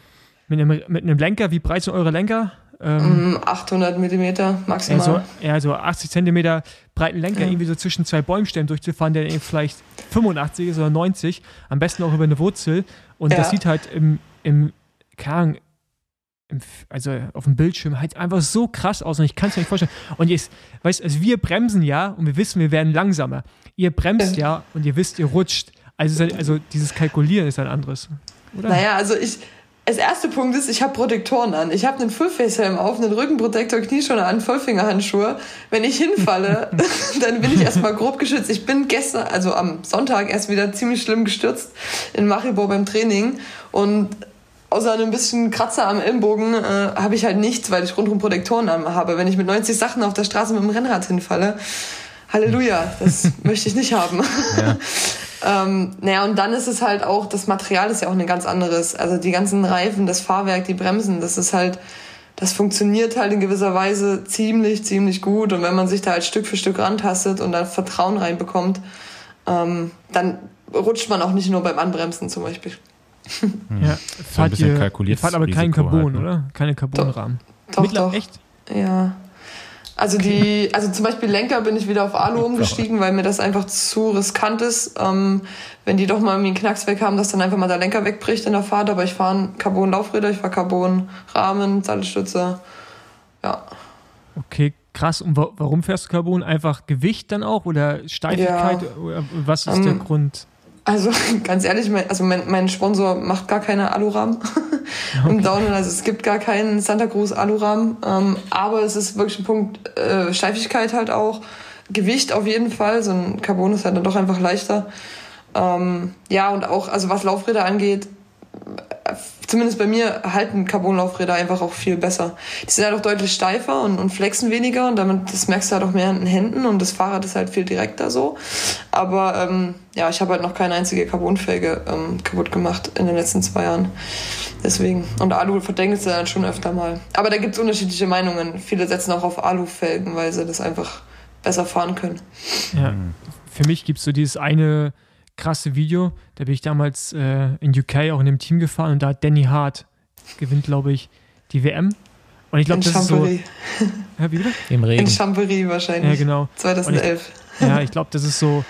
mit einem, mit einem Lenker, wie breit sind eure Lenker? Ähm, Mm, 800 Millimeter eher, maximal. so, eher so 80 Zentimeter breiten Lenker Ja. irgendwie so zwischen zwei Bäumstämmen durchzufahren, der eben vielleicht 85 ist oder 90, am besten auch über eine Wurzel. Und das Ja. sieht halt im, im, Ahnung, im, also auf dem Bildschirm halt einfach so krass aus und ich kann es mir nicht vorstellen. Und jetzt, weißt also wir bremsen ja und wir wissen, wir werden langsamer. Ihr bremst ja und ihr wisst, ihr rutscht. Also, halt, also dieses Kalkulieren ist ein anderes. Oder? Naja, also ich. Das erste Punkt ist, ich habe Protektoren an. Ich habe einen Fullface-Helm auf, einen Rückenprotektor, Knieschoner an, Vollfingerhandschuhe. Wenn ich hinfalle, dann bin ich erstmal grob geschützt. Ich bin gestern, also am Sonntag, erst wieder ziemlich schlimm gestürzt in Maribor beim Training. Und außer einem bisschen Kratzer am Ellenbogen äh, habe ich halt nichts, weil ich rundum Protektoren an habe. Wenn ich mit 90 Sachen auf der Straße mit dem Rennrad hinfalle, Halleluja, das möchte ich nicht haben. Ähm, naja, und dann ist es halt auch, das Material ist ja auch ein ganz anderes. Also die ganzen Reifen, das Fahrwerk, die Bremsen, das ist halt, das funktioniert halt in gewisser Weise ziemlich, ziemlich gut. Und wenn man sich da halt Stück für Stück rantastet und da Vertrauen reinbekommt, ähm, dann rutscht man auch nicht nur beim Anbremsen zum Beispiel. ja, fahrt bisschen ihr, ihr kalkuliertes fahrt aber kein Risiko Carbon, halt, ne? oder? Keine Carbonrahmen. Doch, Mittler- doch. Echt? Ja. Also die, also zum Beispiel Lenker bin ich wieder auf Alu umgestiegen, weil mir das einfach zu riskant ist. Ähm, wenn die doch mal irgendwie einen Knacks weg haben, dass dann einfach mal der Lenker wegbricht in der Fahrt. Aber ich fahre Carbon-Laufräder, ich fahre Carbon-Rahmen, Sattelstütze. Ja. Okay, krass. Und wa warum fährst du Carbon? Einfach Gewicht dann auch oder Steifigkeit? Oder was ist der Ähm, Grund? Also ganz ehrlich, mein, also mein, mein Sponsor macht gar keine Alurahmen im Downhill. Also es gibt gar keinen Santa Cruz Alurahmen. Ähm, aber es ist wirklich ein Punkt äh, Steifigkeit halt auch. Gewicht auf jeden Fall. So ein Carbon ist halt dann doch einfach leichter. Ähm, ja, und auch, also was Laufräder angeht, zumindest bei mir halten Carbonlaufräder einfach auch viel besser. Die sind halt auch deutlich steifer und, und flexen weniger und damit, das merkst du halt auch mehr an den Händen und das Fahrrad ist halt viel direkter so. Aber ähm, ja, ich habe halt noch keine einzige Carbonfelge ähm, kaputt gemacht in den letzten zwei Jahren. Deswegen. Und Alu verdenkst du dann schon öfter mal. Aber da gibt's unterschiedliche Meinungen. Viele setzen auch auf Alufelgen, weil sie das einfach besser fahren können. Ja. Für mich gibt's so dieses eine krasse Video. Da bin ich damals äh, in UK auch in dem Team gefahren und da hat Danny Hart gewinnt, glaube ich, die WM. Und ich glaube, das ist so. Ja, wie bitte? Im Regen. In Champery wahrscheinlich. Ja, genau. 2011. Ich, ja, ich glaube, das ist so,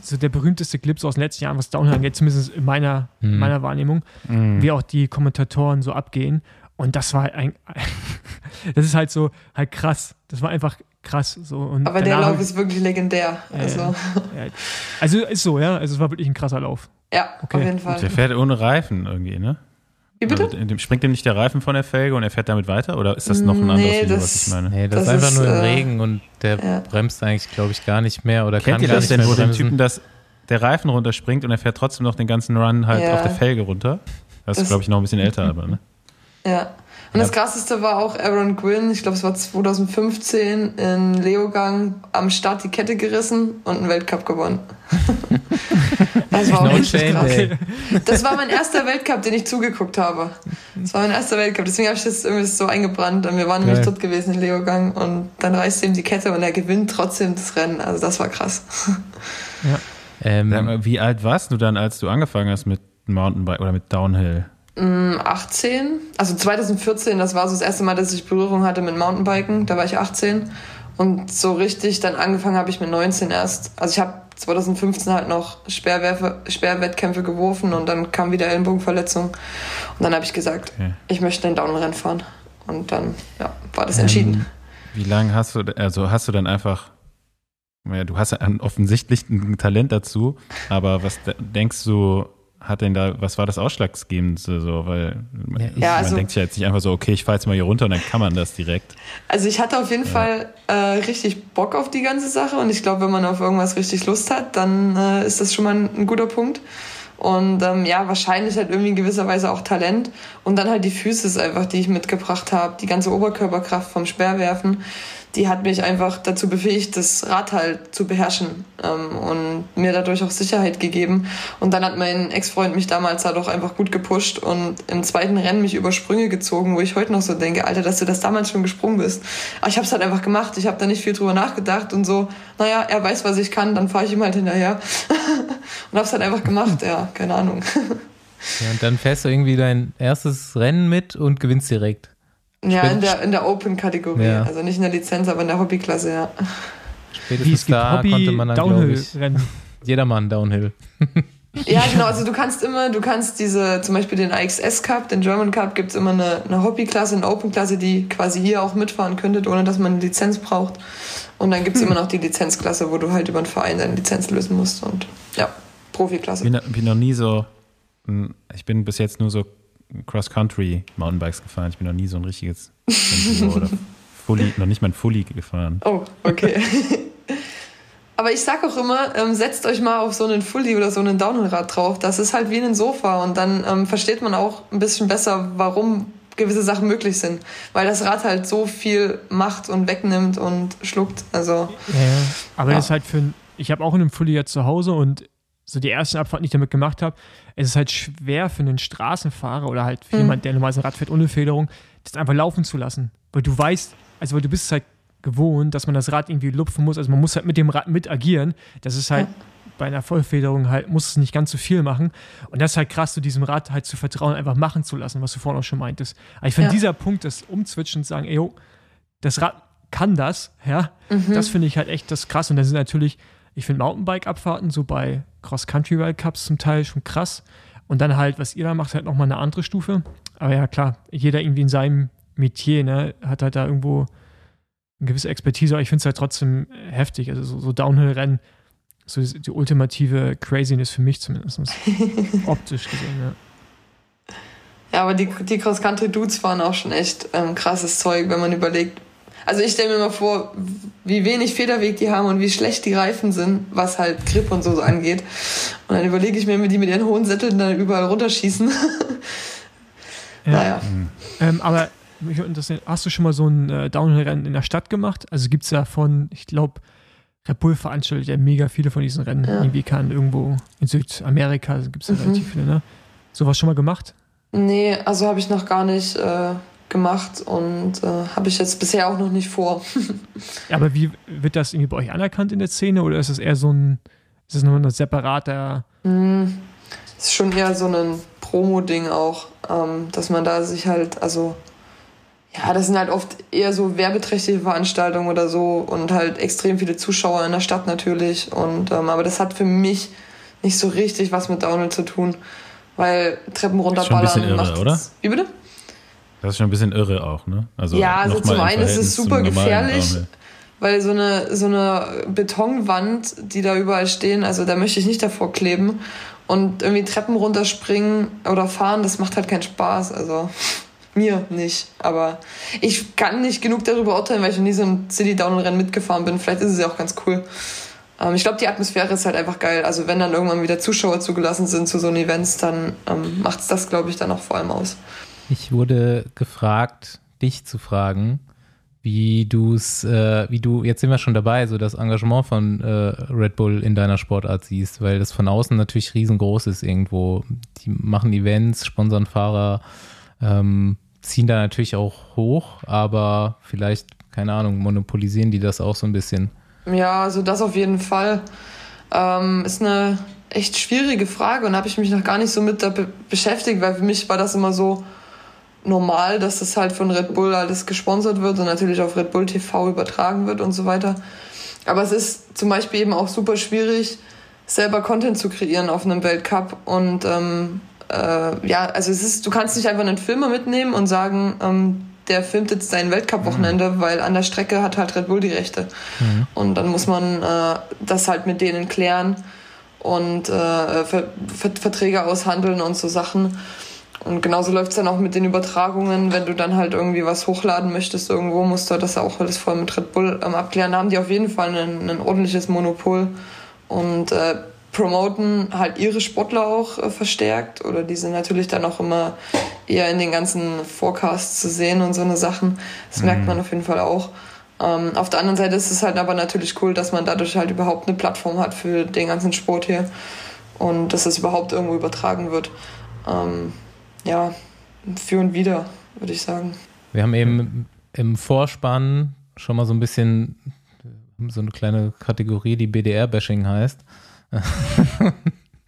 so der berühmteste Clip so aus den letzten Jahren, was Downhill angeht, zumindest in meiner, Mhm. meiner Wahrnehmung, Mhm. wie auch die Kommentatoren so abgehen. Und das war ein, das ist halt so, halt krass. Das war einfach krass. So. Und Aber der Lauf ist wirklich legendär. Also, Ja, ja, also ist so, ja. Also es war wirklich ein krasser Lauf. ja, Okay. auf jeden Der Fall. fährt ohne Reifen irgendwie, ne? Wie bitte? Also, dem, springt dem nicht der Reifen von der Felge und er fährt damit weiter? Oder ist das noch ein anderes Nee, Video, das- was ich meine? Nee, das, Das ist einfach ist, nur im äh, Regen und der ja. bremst eigentlich, glaube ich, gar nicht mehr oder Kennt kann ihr gar das nicht denn, mehr wo dem. Typen das, der Reifen runterspringt und er fährt trotzdem noch den ganzen Run halt Ja. auf der Felge runter? Das ist, Das- glaube ich, noch ein bisschen älter, aber, ne? Ja. Und das krasseste war auch Aaron Gwynn, ich glaube es war 2015 in Leogang am Start die Kette gerissen und einen Weltcup gewonnen. das war auch No richtig shame, krass. Das war mein erster Weltcup, den ich zugeguckt habe. Das war mein erster Weltcup, deswegen habe ich das irgendwie so eingebrannt. Und wir waren nämlich dort gewesen in Leogang und dann reißt ihm die Kette und er gewinnt trotzdem das Rennen. Also das war krass. Ähm, Sag mal, Wie alt warst du dann, als du angefangen hast mit Mountainbike oder mit Downhill? 18, also 2014, das war so das erste Mal, dass ich Berührung hatte mit Mountainbiken. Da war ich 18 und so richtig dann angefangen habe ich mit 19 erst. Also ich habe 2015 halt noch Sperrwerfe, Sperrwettkämpfe geworfen und dann kam wieder Ellenbogenverletzung und dann habe ich gesagt, Okay. ich möchte ein Downrennen fahren und dann ja, war das entschieden. Ähm, Wie lange hast du, also hast du dann einfach, ja, du hast ja offensichtlich ein Talent dazu, aber was de- denkst du, hat denn da, was war das Ausschlaggebendste so? Weil Ja, man, ich- Ja, also- denkt sich ja jetzt nicht einfach so, okay, ich fahre jetzt mal hier runter und dann kann man das direkt. Also ich hatte auf jeden Fall äh, richtig Bock auf die ganze Sache und ich glaube, wenn man auf irgendwas richtig Lust hat, dann äh, ist das schon mal ein, ein guter Punkt. Und ähm, ja, wahrscheinlich halt irgendwie in gewisser Weise auch Talent. Und dann halt die Füße einfach, die ich mitgebracht habe, die ganze Oberkörperkraft vom Speerwerfen, die hat mich einfach dazu befähigt, das Rad halt zu beherrschen ähm, und mir dadurch auch Sicherheit gegeben. Und dann hat mein Ex-Freund mich damals halt auch einfach gut gepusht und im zweiten Rennen mich über Sprünge gezogen, wo ich heute noch so denke, Alter, dass du das damals schon gesprungen bist. Aber ich habe es halt einfach gemacht. Ich habe da nicht viel drüber nachgedacht und so, naja, er weiß, was ich kann, dann fahre ich ihm halt hinterher. und habe es halt einfach gemacht, ja, keine Ahnung. ja, und dann fährst du irgendwie dein erstes Rennen mit und gewinnst direkt. Ja, in der, in der Open-Kategorie. Ja. Also nicht in der Lizenz, aber in der Hobbyklasse, ja. Wie Spätestens es gibt da konnte man dann, ich, Downhill-Rennen. jedermann Downhill. Ja, genau. Also du kannst immer, du kannst diese, zum Beispiel den AXS Cup, den German Cup, gibt's immer eine, eine Hobbyklasse, eine Open-Klasse, die quasi ihr auch mitfahren könntet, ohne dass man eine Lizenz braucht. Und dann gibt's immer noch die Lizenzklasse, wo du halt über einen Verein deine Lizenz lösen musst. Und ja, Profiklasse. bin, bin noch nie so, hm, ich bin bis jetzt nur so Cross-Country Mountainbikes gefahren. Ich bin noch nie so ein richtiges oder Fully, noch nicht mal ein Fully gefahren. Oh, okay. Aber ich sag auch immer, ähm, setzt euch mal auf so einen Fully oder so einen Downhillrad drauf. Das ist halt wie ein Sofa und dann ähm, versteht man auch ein bisschen besser, warum gewisse Sachen möglich sind. Weil das Rad halt so viel macht und wegnimmt und schluckt. Also, Ja, aber Ja. das ist halt für ein, ich habe auch einen Fully jetzt zu Hause und so die ersten Abfahrten, die ich damit gemacht habe, es ist halt schwer für einen Straßenfahrer oder halt für Mhm. jemand, der normalerweise Rad fährt ohne Federung, das einfach laufen zu lassen. Weil du weißt, also weil du bist halt gewohnt, dass man das Rad irgendwie lupfen muss. Also man muss halt mit dem Rad mit agieren. Das ist halt bei einer Vollfederung halt, muss es nicht ganz so viel machen. Und das ist halt krass, so diesem Rad halt zu vertrauen, einfach machen zu lassen, was du vorhin auch schon meintest. Aber ich finde Ja. dieser Punkt, das Umzwitschen und sagen, ey, yo, das Rad kann das, ja, Mhm. das finde ich halt echt das krass. Und dann sind natürlich, ich finde Mountainbike-Abfahrten so bei Cross-Country-Weltcups zum Teil schon krass. Und dann halt, was ihr da macht, halt nochmal eine andere Stufe. Aber ja, klar, jeder irgendwie in seinem Metier, ne, hat halt da irgendwo eine gewisse Expertise, aber ich finde es halt trotzdem heftig. Also so, so Downhill-Rennen, so die, die ultimative Craziness für mich zumindest. optisch gesehen, ja. ja, aber die, die Cross-Country-Dudes fahren auch schon echt ähm, krasses Zeug, wenn man überlegt. Also ich stelle mir mal vor, wie wenig Federweg die haben und wie schlecht die Reifen sind, was halt Grip und so angeht. Und dann überlege ich mir, wie die mit ihren hohen Sätteln dann überall runterschießen. Ja. Naja. Ähm, aber mich würde interessieren, hast du schon mal so ein äh, Downhill-Rennen in der Stadt gemacht? Also gibt es ja von, ich glaube, Red Bull veranstaltet ja mega viele von diesen Rennen. Ja. Irgendwie kann irgendwo in Südamerika gibt es ja Mhm. relativ viele, ne? Sowas schon mal gemacht? Nee, also habe ich noch gar nicht äh, gemacht und äh, habe ich jetzt bisher auch noch nicht vor. Aber wie wird das irgendwie bei euch anerkannt in der Szene oder ist es eher so ein, ist es nur ein separater, Hm, ist schon eher so ein Promo-Ding auch, ähm, dass man da sich halt, also ja, das sind halt oft eher so werbeträchtige Veranstaltungen oder so und halt extrem viele Zuschauer in der Stadt natürlich. Und ähm, aber das hat für mich nicht so richtig was mit Downhill zu tun, weil Treppen runterballern bisschen irre, macht oder? Wie bitte? Das ist schon ein bisschen irre auch, ne? Also Ja, also zum einen ist es super gefährlich. Weil so eine, so eine Betonwand, die da überall stehen, also da möchte ich nicht davor kleben. Und irgendwie Treppen runterspringen oder fahren, das macht halt keinen Spaß. Also mir nicht. Aber ich kann nicht genug darüber urteilen, weil ich noch nie so ein City Downhill Rennen mitgefahren bin. Vielleicht ist es ja auch ganz cool. Ähm, ich glaube, die Atmosphäre ist halt einfach geil. Also wenn dann irgendwann wieder Zuschauer zugelassen sind zu so einen Events, dann ähm, macht es das, glaube ich, dann auch vor allem aus. Ich wurde gefragt, dich zu fragen, wie du es, äh, wie du, jetzt sind wir schon dabei, so das Engagement von äh, Red Bull in deiner Sportart siehst, weil das von außen natürlich riesengroß ist irgendwo. Die machen Events, sponsern Fahrer, ähm, ziehen da natürlich auch hoch, aber vielleicht, keine Ahnung, monopolisieren die das auch so ein bisschen. Ja, also das auf jeden Fall. Ähm, ist eine echt schwierige Frage und habe ich mich noch gar nicht so mit da be beschäftigt, weil für mich war das immer so normal, dass das halt von Red Bull alles gesponsert wird und natürlich auf Red Bull TV übertragen wird und so weiter. Aber es ist zum Beispiel eben auch super schwierig, selber Content zu kreieren auf einem Weltcup und ähm, äh, ja, also es ist, du kannst nicht einfach einen Filmer mitnehmen und sagen, ähm, der filmt jetzt sein Weltcup-Wochenende, weil an der Strecke hat halt Red Bull die Rechte. Und dann muss man äh, das halt mit denen klären und äh, Ver Ver Verträge aushandeln und so Sachen. Und genauso läuft es dann auch mit den Übertragungen. Wenn du dann halt irgendwie was hochladen möchtest irgendwo, musst du das auch alles voll mit Red Bull ähm, abklären. Da haben die auf jeden Fall ein, ein ordentliches Monopol und äh, promoten halt ihre Sportler auch äh, verstärkt. Oder die sind natürlich dann auch immer eher in den ganzen Forecasts zu sehen und so eine Sachen. Das merkt man auf jeden Fall auch. Ähm, auf der anderen Seite ist es halt aber natürlich cool, dass man dadurch halt überhaupt eine Plattform hat für den ganzen Sport hier und dass es überhaupt irgendwo übertragen wird. Ähm, ja, für und wieder, würde ich sagen. Wir haben eben im Vorspann schon mal so ein bisschen so eine kleine Kategorie, die BDR-Bashing heißt. du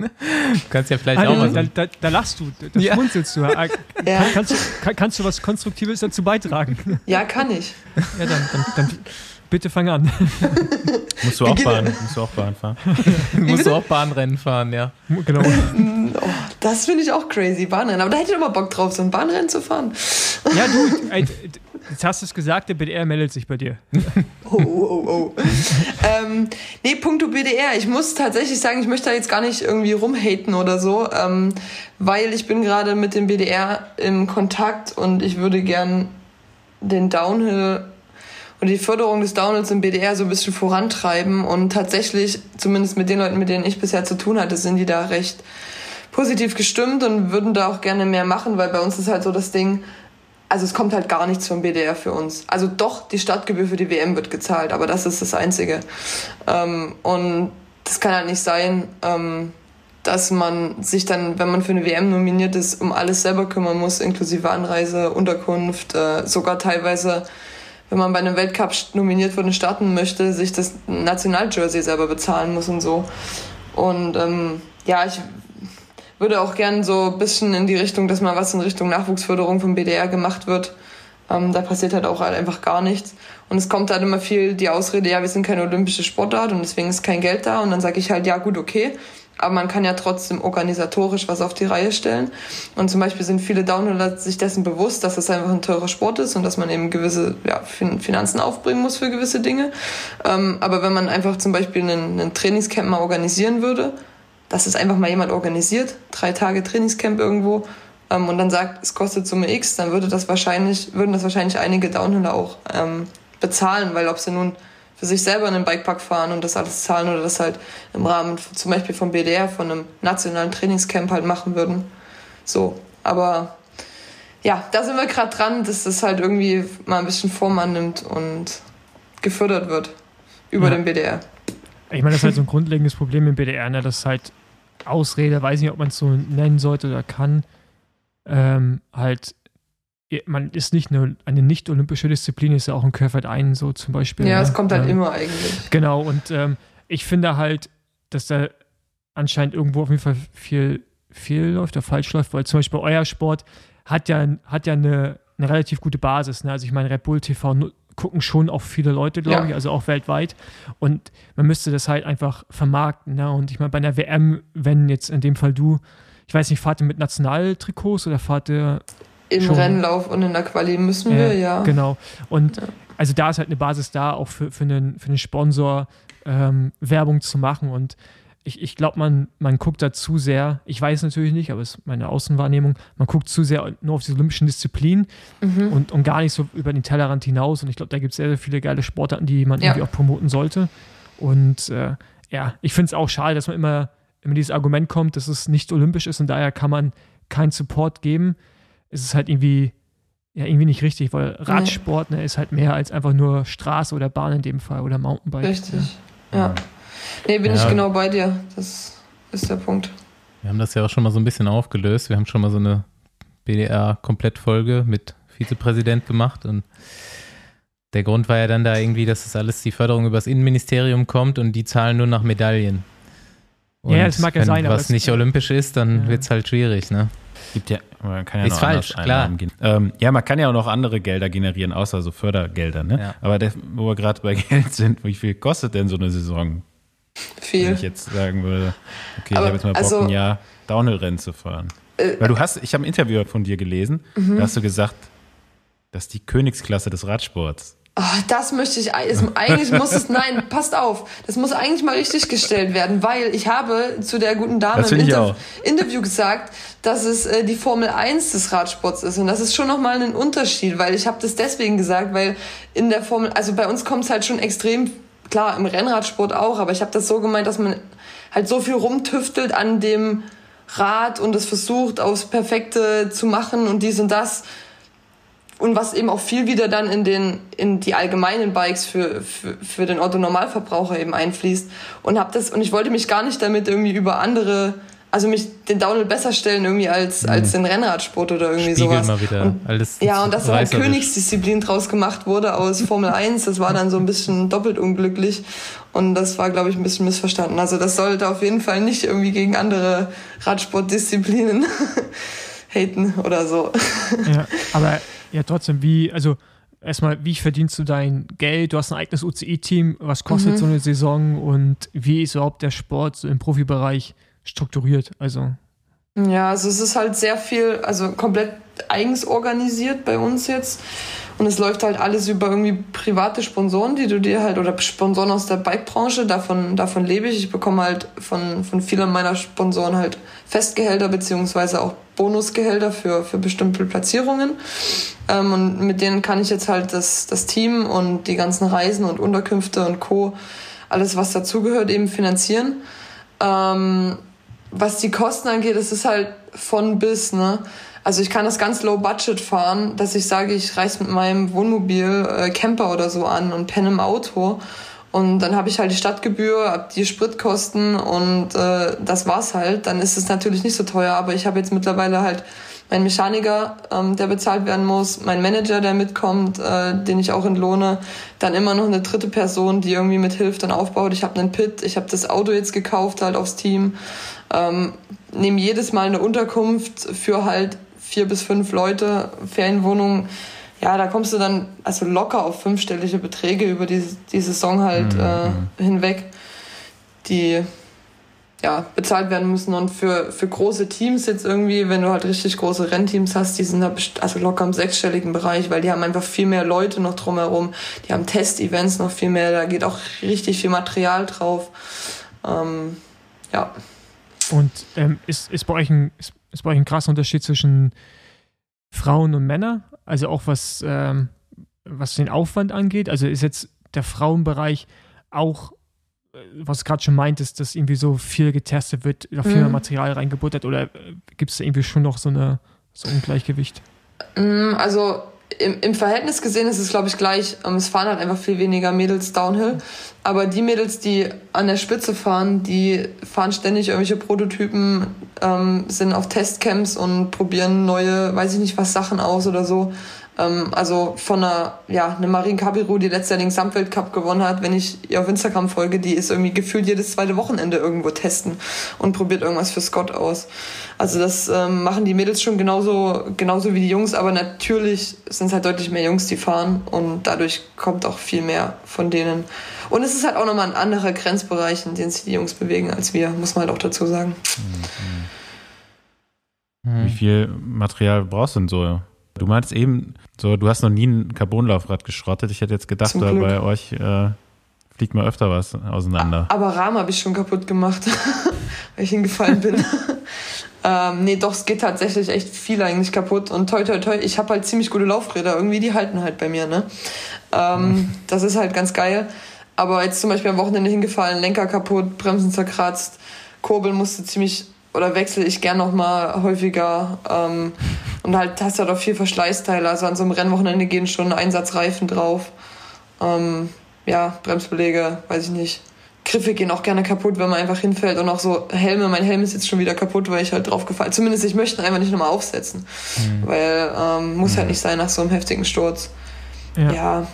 kannst ja vielleicht Ah, auch mal so da, da, da lachst du, da Ja. schmunzelst du. Ah, Ja. kann, kannst, du kann, kannst du was Konstruktives dazu beitragen? Ja, kann ich. Ja, dann, dann, dann bitte fang an. Musst du auch Bahn, musst du auch Bahn fahren. musst du auch Bahnrennen fahren, ja. genau. Oh, das finde ich auch crazy, Bahnrennen. Aber da hätte ich immer Bock drauf, so ein Bahnrennen zu fahren. Ja, du, ey, jetzt hast du es gesagt, der BDR meldet sich bei dir. Oh, oh, oh. ähm, nee, punkto BDR. Ich muss tatsächlich sagen, ich möchte da jetzt gar nicht irgendwie rumhaten oder so, ähm, weil ich bin gerade mit dem BDR im Kontakt und ich würde gern den Downhill und die Förderung des Downhills im BDR so ein bisschen vorantreiben und tatsächlich, zumindest mit den Leuten, mit denen ich bisher zu tun hatte, sind die da recht positiv gestimmt und würden da auch gerne mehr machen, weil bei uns ist halt so das Ding, also es kommt halt gar nichts vom BDR für uns. Also doch, die Stadtgebühr für die WM wird gezahlt, aber das ist das Einzige. Ähm, und das kann halt nicht sein, ähm, dass man sich dann, wenn man für eine WM nominiert ist, um alles selber kümmern muss, inklusive Anreise, Unterkunft, äh, sogar teilweise, wenn man bei einem Weltcup nominiert und starten möchte, sich das Nationaljersey selber bezahlen muss und so. Und ähm, ja, ich würde auch gern so ein bisschen in die Richtung, dass mal was in Richtung Nachwuchsförderung vom BDR gemacht wird. Ähm, da passiert halt auch halt einfach gar nichts. Und es kommt halt immer viel die Ausrede, ja, wir sind keine olympische Sportart und deswegen ist kein Geld da. Und dann sage ich halt, ja gut, okay. Aber man kann ja trotzdem organisatorisch was auf die Reihe stellen. Und zum Beispiel sind viele Downhiller sich dessen bewusst, dass das einfach ein teurer Sport ist und dass man eben gewisse ja, fin Finanzen aufbringen muss für gewisse Dinge. Ähm, aber wenn man einfach zum Beispiel einen, einen Trainingscamp mal organisieren würde, dass es einfach mal jemand organisiert, drei Tage Trainingscamp irgendwo, ähm, und dann sagt, es kostet Summe X, dann würde das wahrscheinlich, würden das wahrscheinlich einige Downhiller auch ähm, bezahlen, weil ob sie nun für sich selber einen Bikepark fahren und das alles zahlen oder das halt im Rahmen zum Beispiel vom BDR, von einem nationalen Trainingscamp halt machen würden. So, aber ja, da sind wir gerade dran, dass das halt irgendwie mal ein bisschen Form annimmt und gefördert wird über Ja. den BDR. Ich meine, das ist halt so ein grundlegendes Problem im BDR, ne? Das ist halt Ausrede, weiß nicht, ob man es so nennen sollte oder kann. Ähm, halt, man ist nicht eine, eine nicht-olympische Disziplin, ist ja auch ein Curved ein, so zum Beispiel. Ja, ne? es kommt halt ähm, immer eigentlich. Genau, und ähm, ich finde halt, dass da anscheinend irgendwo auf jeden Fall viel, viel läuft oder falsch läuft, weil zum Beispiel euer Sport hat ja, hat ja eine, eine relativ gute Basis. Ne? Also ich meine, Red Bull TV gucken schon auch viele Leute, glaube Ja. ich, also auch weltweit. Und man müsste das halt einfach vermarkten. Ne? Und ich meine, bei einer WM, wenn jetzt in dem Fall du, ich weiß nicht, fahrt ihr mit Nationaltrikots oder fahrt ihr Im schon. Rennlauf und in der Quali müssen wir, ja. Genau. Und Ja. also da ist halt eine Basis da, auch für, für, einen, für einen Sponsor ähm, Werbung zu machen. Und ich, ich glaube, man, man guckt da zu sehr, ich weiß natürlich nicht, aber es ist meine Außenwahrnehmung, man guckt zu sehr nur auf die olympischen Disziplinen Mhm. und, und gar nicht so über den Tellerrand hinaus. Und ich glaube, da gibt es sehr, sehr viele geile Sportarten, die man Ja. irgendwie auch promoten sollte. Und äh, ja, ich finde es auch schade, dass man immer, immer dieses Argument kommt, dass es nicht olympisch ist und daher kann man keinen Support geben. Es ist halt irgendwie, ja, irgendwie nicht richtig, weil Radsport ne, ist halt mehr als einfach nur Straße oder Bahn in dem Fall oder Mountainbike. Richtig. Ja. Nee, bin Ja. ich genau bei dir. Das ist der Punkt. Wir haben das ja auch schon mal so ein bisschen aufgelöst. Wir haben schon mal so eine BDR-Komplettfolge mit Vizepräsident gemacht und der Grund war ja dann da irgendwie, dass das alles die Förderung übers Innenministerium kommt und die zahlen nur nach Medaillen. Und Ja, das mag ja wenn sein, aber was es- nicht olympisch ist, dann Ja. wird es halt schwierig, ne? Gibt ja, man kann ja Ist noch falsch, klar. Ähm, ja, man kann ja auch noch andere Gelder generieren, außer so Fördergelder. Ne? Ja. Aber der, wo wir gerade bei Geld sind, wie viel kostet denn so eine Saison? Wenn Viel. ich jetzt sagen würde, okay, Aber, ich habe jetzt mal Bock, also- ein Jahr Downhill-Rennen zu fahren. Äh, Weil du hast, ich habe ein Interview von dir gelesen, Mhm. da hast du gesagt, das ist die Königsklasse des Radsports. Ah, das möchte ich, es, eigentlich muss es, nein, passt auf, das muss eigentlich mal richtig gestellt werden, weil ich habe zu der guten Dame im Interv. Interview gesagt, dass es äh, die Formel 1 des Radsports ist. Und das ist schon nochmal ein Unterschied, weil ich habe das deswegen gesagt, weil in der Formel, also bei uns kommt es halt schon extrem, klar, im Rennradsport auch, aber ich habe das so gemeint, dass man halt so viel rumtüftelt an dem Rad und es versucht aufs Perfekte zu machen und dies und das und was eben auch viel wieder dann in den in die allgemeinen Bikes für für, für den Otto Normalverbraucher eben einfließt. Und habe das und ich wollte mich gar nicht damit irgendwie über andere also mich den Downhill besser stellen irgendwie als als den Rennradsport oder irgendwie Spiegel sowas. mal wieder. und, alles ja und dass da halt. Königsdisziplin draus gemacht wurde aus Formel 1 das war dann so ein bisschen doppelt unglücklich. Und das war glaube ich ein bisschen missverstanden. Also das sollte auf jeden Fall nicht irgendwie gegen andere Radsportdisziplinen haten oder so. Ja, aber ja, trotzdem, wie, also erstmal, wie verdienst du dein Geld? Du hast ein eigenes UCI-Team, was kostet Mhm. so eine Saison und wie ist überhaupt der Sport so im Profibereich strukturiert? Also, Ja, also es ist halt sehr viel, also komplett eigens organisiert bei uns jetzt. Und es läuft halt alles über irgendwie private Sponsoren, die du dir halt, oder Sponsoren aus der Bike-Branche, davon, davon lebe ich. Ich bekomme halt von, von vielen meiner Sponsoren halt Festgehälter beziehungsweise auch Bonusgehälter für, für bestimmte Platzierungen. Ähm, und mit denen kann ich jetzt halt das, das Team und die ganzen Reisen und Unterkünfte und Co., alles was dazugehört, eben finanzieren. Ähm, was die Kosten angeht, es ist halt von bis, ne? Also ich kann das ganz low budget fahren, dass ich sage, ich reise mit meinem Wohnmobil, äh, Camper oder so an und penne im Auto. Und dann habe ich halt die Stadtgebühr, hab die Spritkosten und äh, das war's halt. Dann ist es natürlich nicht so teuer, aber ich habe jetzt mittlerweile halt meinen Mechaniker, ähm, der bezahlt werden muss, mein Manager, der mitkommt, äh, den ich auch entlohne, dann immer noch eine dritte Person, die irgendwie mithilft und aufbaut. Ich habe einen Pit, ich habe das Auto jetzt gekauft halt aufs Team, ähm, nehme jedes Mal eine Unterkunft für halt vier bis fünf Leute, Ferienwohnung. Ja, da kommst du dann also locker auf fünfstellige Beträge über die, die Saison halt äh, hinweg, die ja, bezahlt werden müssen. Und für, für große Teams jetzt irgendwie, wenn du halt richtig große Rennteams hast, die sind da also locker im sechsstelligen Bereich, weil die haben einfach viel mehr Leute noch drumherum. Die haben Test-Events noch viel mehr, da geht auch richtig viel Material drauf. Ähm, ja. und ähm, ist, ist, bei euch ein, ist, ist bei euch ein krasser Unterschied zwischen Frauen und Männern? Also auch was, ähm, was den Aufwand angeht? Also ist jetzt der Frauenbereich auch, äh, was du gerade schon meintest, dass irgendwie so viel getestet wird, noch viel mehr Mhm. Material reingebuttert oder äh, gibt es da irgendwie schon noch so, eine, so ein Ungleichgewicht? Mm, Also im, im Verhältnis gesehen ist es, glaube ich, gleich. Ähm, Es fahren halt einfach viel weniger Mädels Downhill. Aber die Mädels, die an der Spitze fahren, die fahren ständig irgendwelche Prototypen, ähm, sind auf Testcamps und probieren neue, weiß ich nicht was, Sachen aus oder so. Ähm, also von einer, ja, eine Marin Cabiru, die letztes Jahr den Gesamtweltcup gewonnen hat, wenn ich ihr auf Instagram folge, die ist irgendwie gefühlt jedes zweite Wochenende irgendwo testen und probiert irgendwas für Scott aus. Also das ähm, machen die Mädels schon genauso, genauso wie die Jungs, aber natürlich sind es halt deutlich mehr Jungs, die fahren und dadurch kommt auch viel mehr von denen. Und es ist halt auch nochmal ein anderer Grenzbereich, in dem sich die Jungs bewegen als wir, muss man halt auch dazu sagen. Wie viel Material brauchst du denn so? Du meintest eben, so, du hast noch nie ein Carbonlaufrad geschrottet. Ich hätte jetzt gedacht, bei euch äh, fliegt mal öfter was auseinander. Aber Rahmen habe ich schon kaputt gemacht, weil ich hingefallen bin. ähm, nee, doch, es geht tatsächlich echt viel eigentlich kaputt. Und toi, toi, toi, ich habe halt ziemlich gute Laufräder. Irgendwie, die halten halt bei mir, ne? Ähm, Das ist halt ganz geil. Aber jetzt zum Beispiel am Wochenende hingefallen, Lenker kaputt, Bremsen zerkratzt, Kurbel musste ziemlich, oder wechsle ich gern noch mal häufiger. Ähm, und halt hast du halt auch viel Verschleißteile. Also an so einem Rennwochenende gehen schon Einsatzreifen drauf. Ähm, ja, Bremsbeläge, weiß ich nicht. Griffe gehen auch gerne kaputt, wenn man einfach hinfällt und auch so Helme. Mein Helm ist jetzt schon wieder kaputt, weil ich halt drauf gefallen. Zumindest ich möchte ihn einfach nicht nochmal aufsetzen, weil ähm, muss halt nicht sein nach so einem heftigen Sturz. Ja. Ja,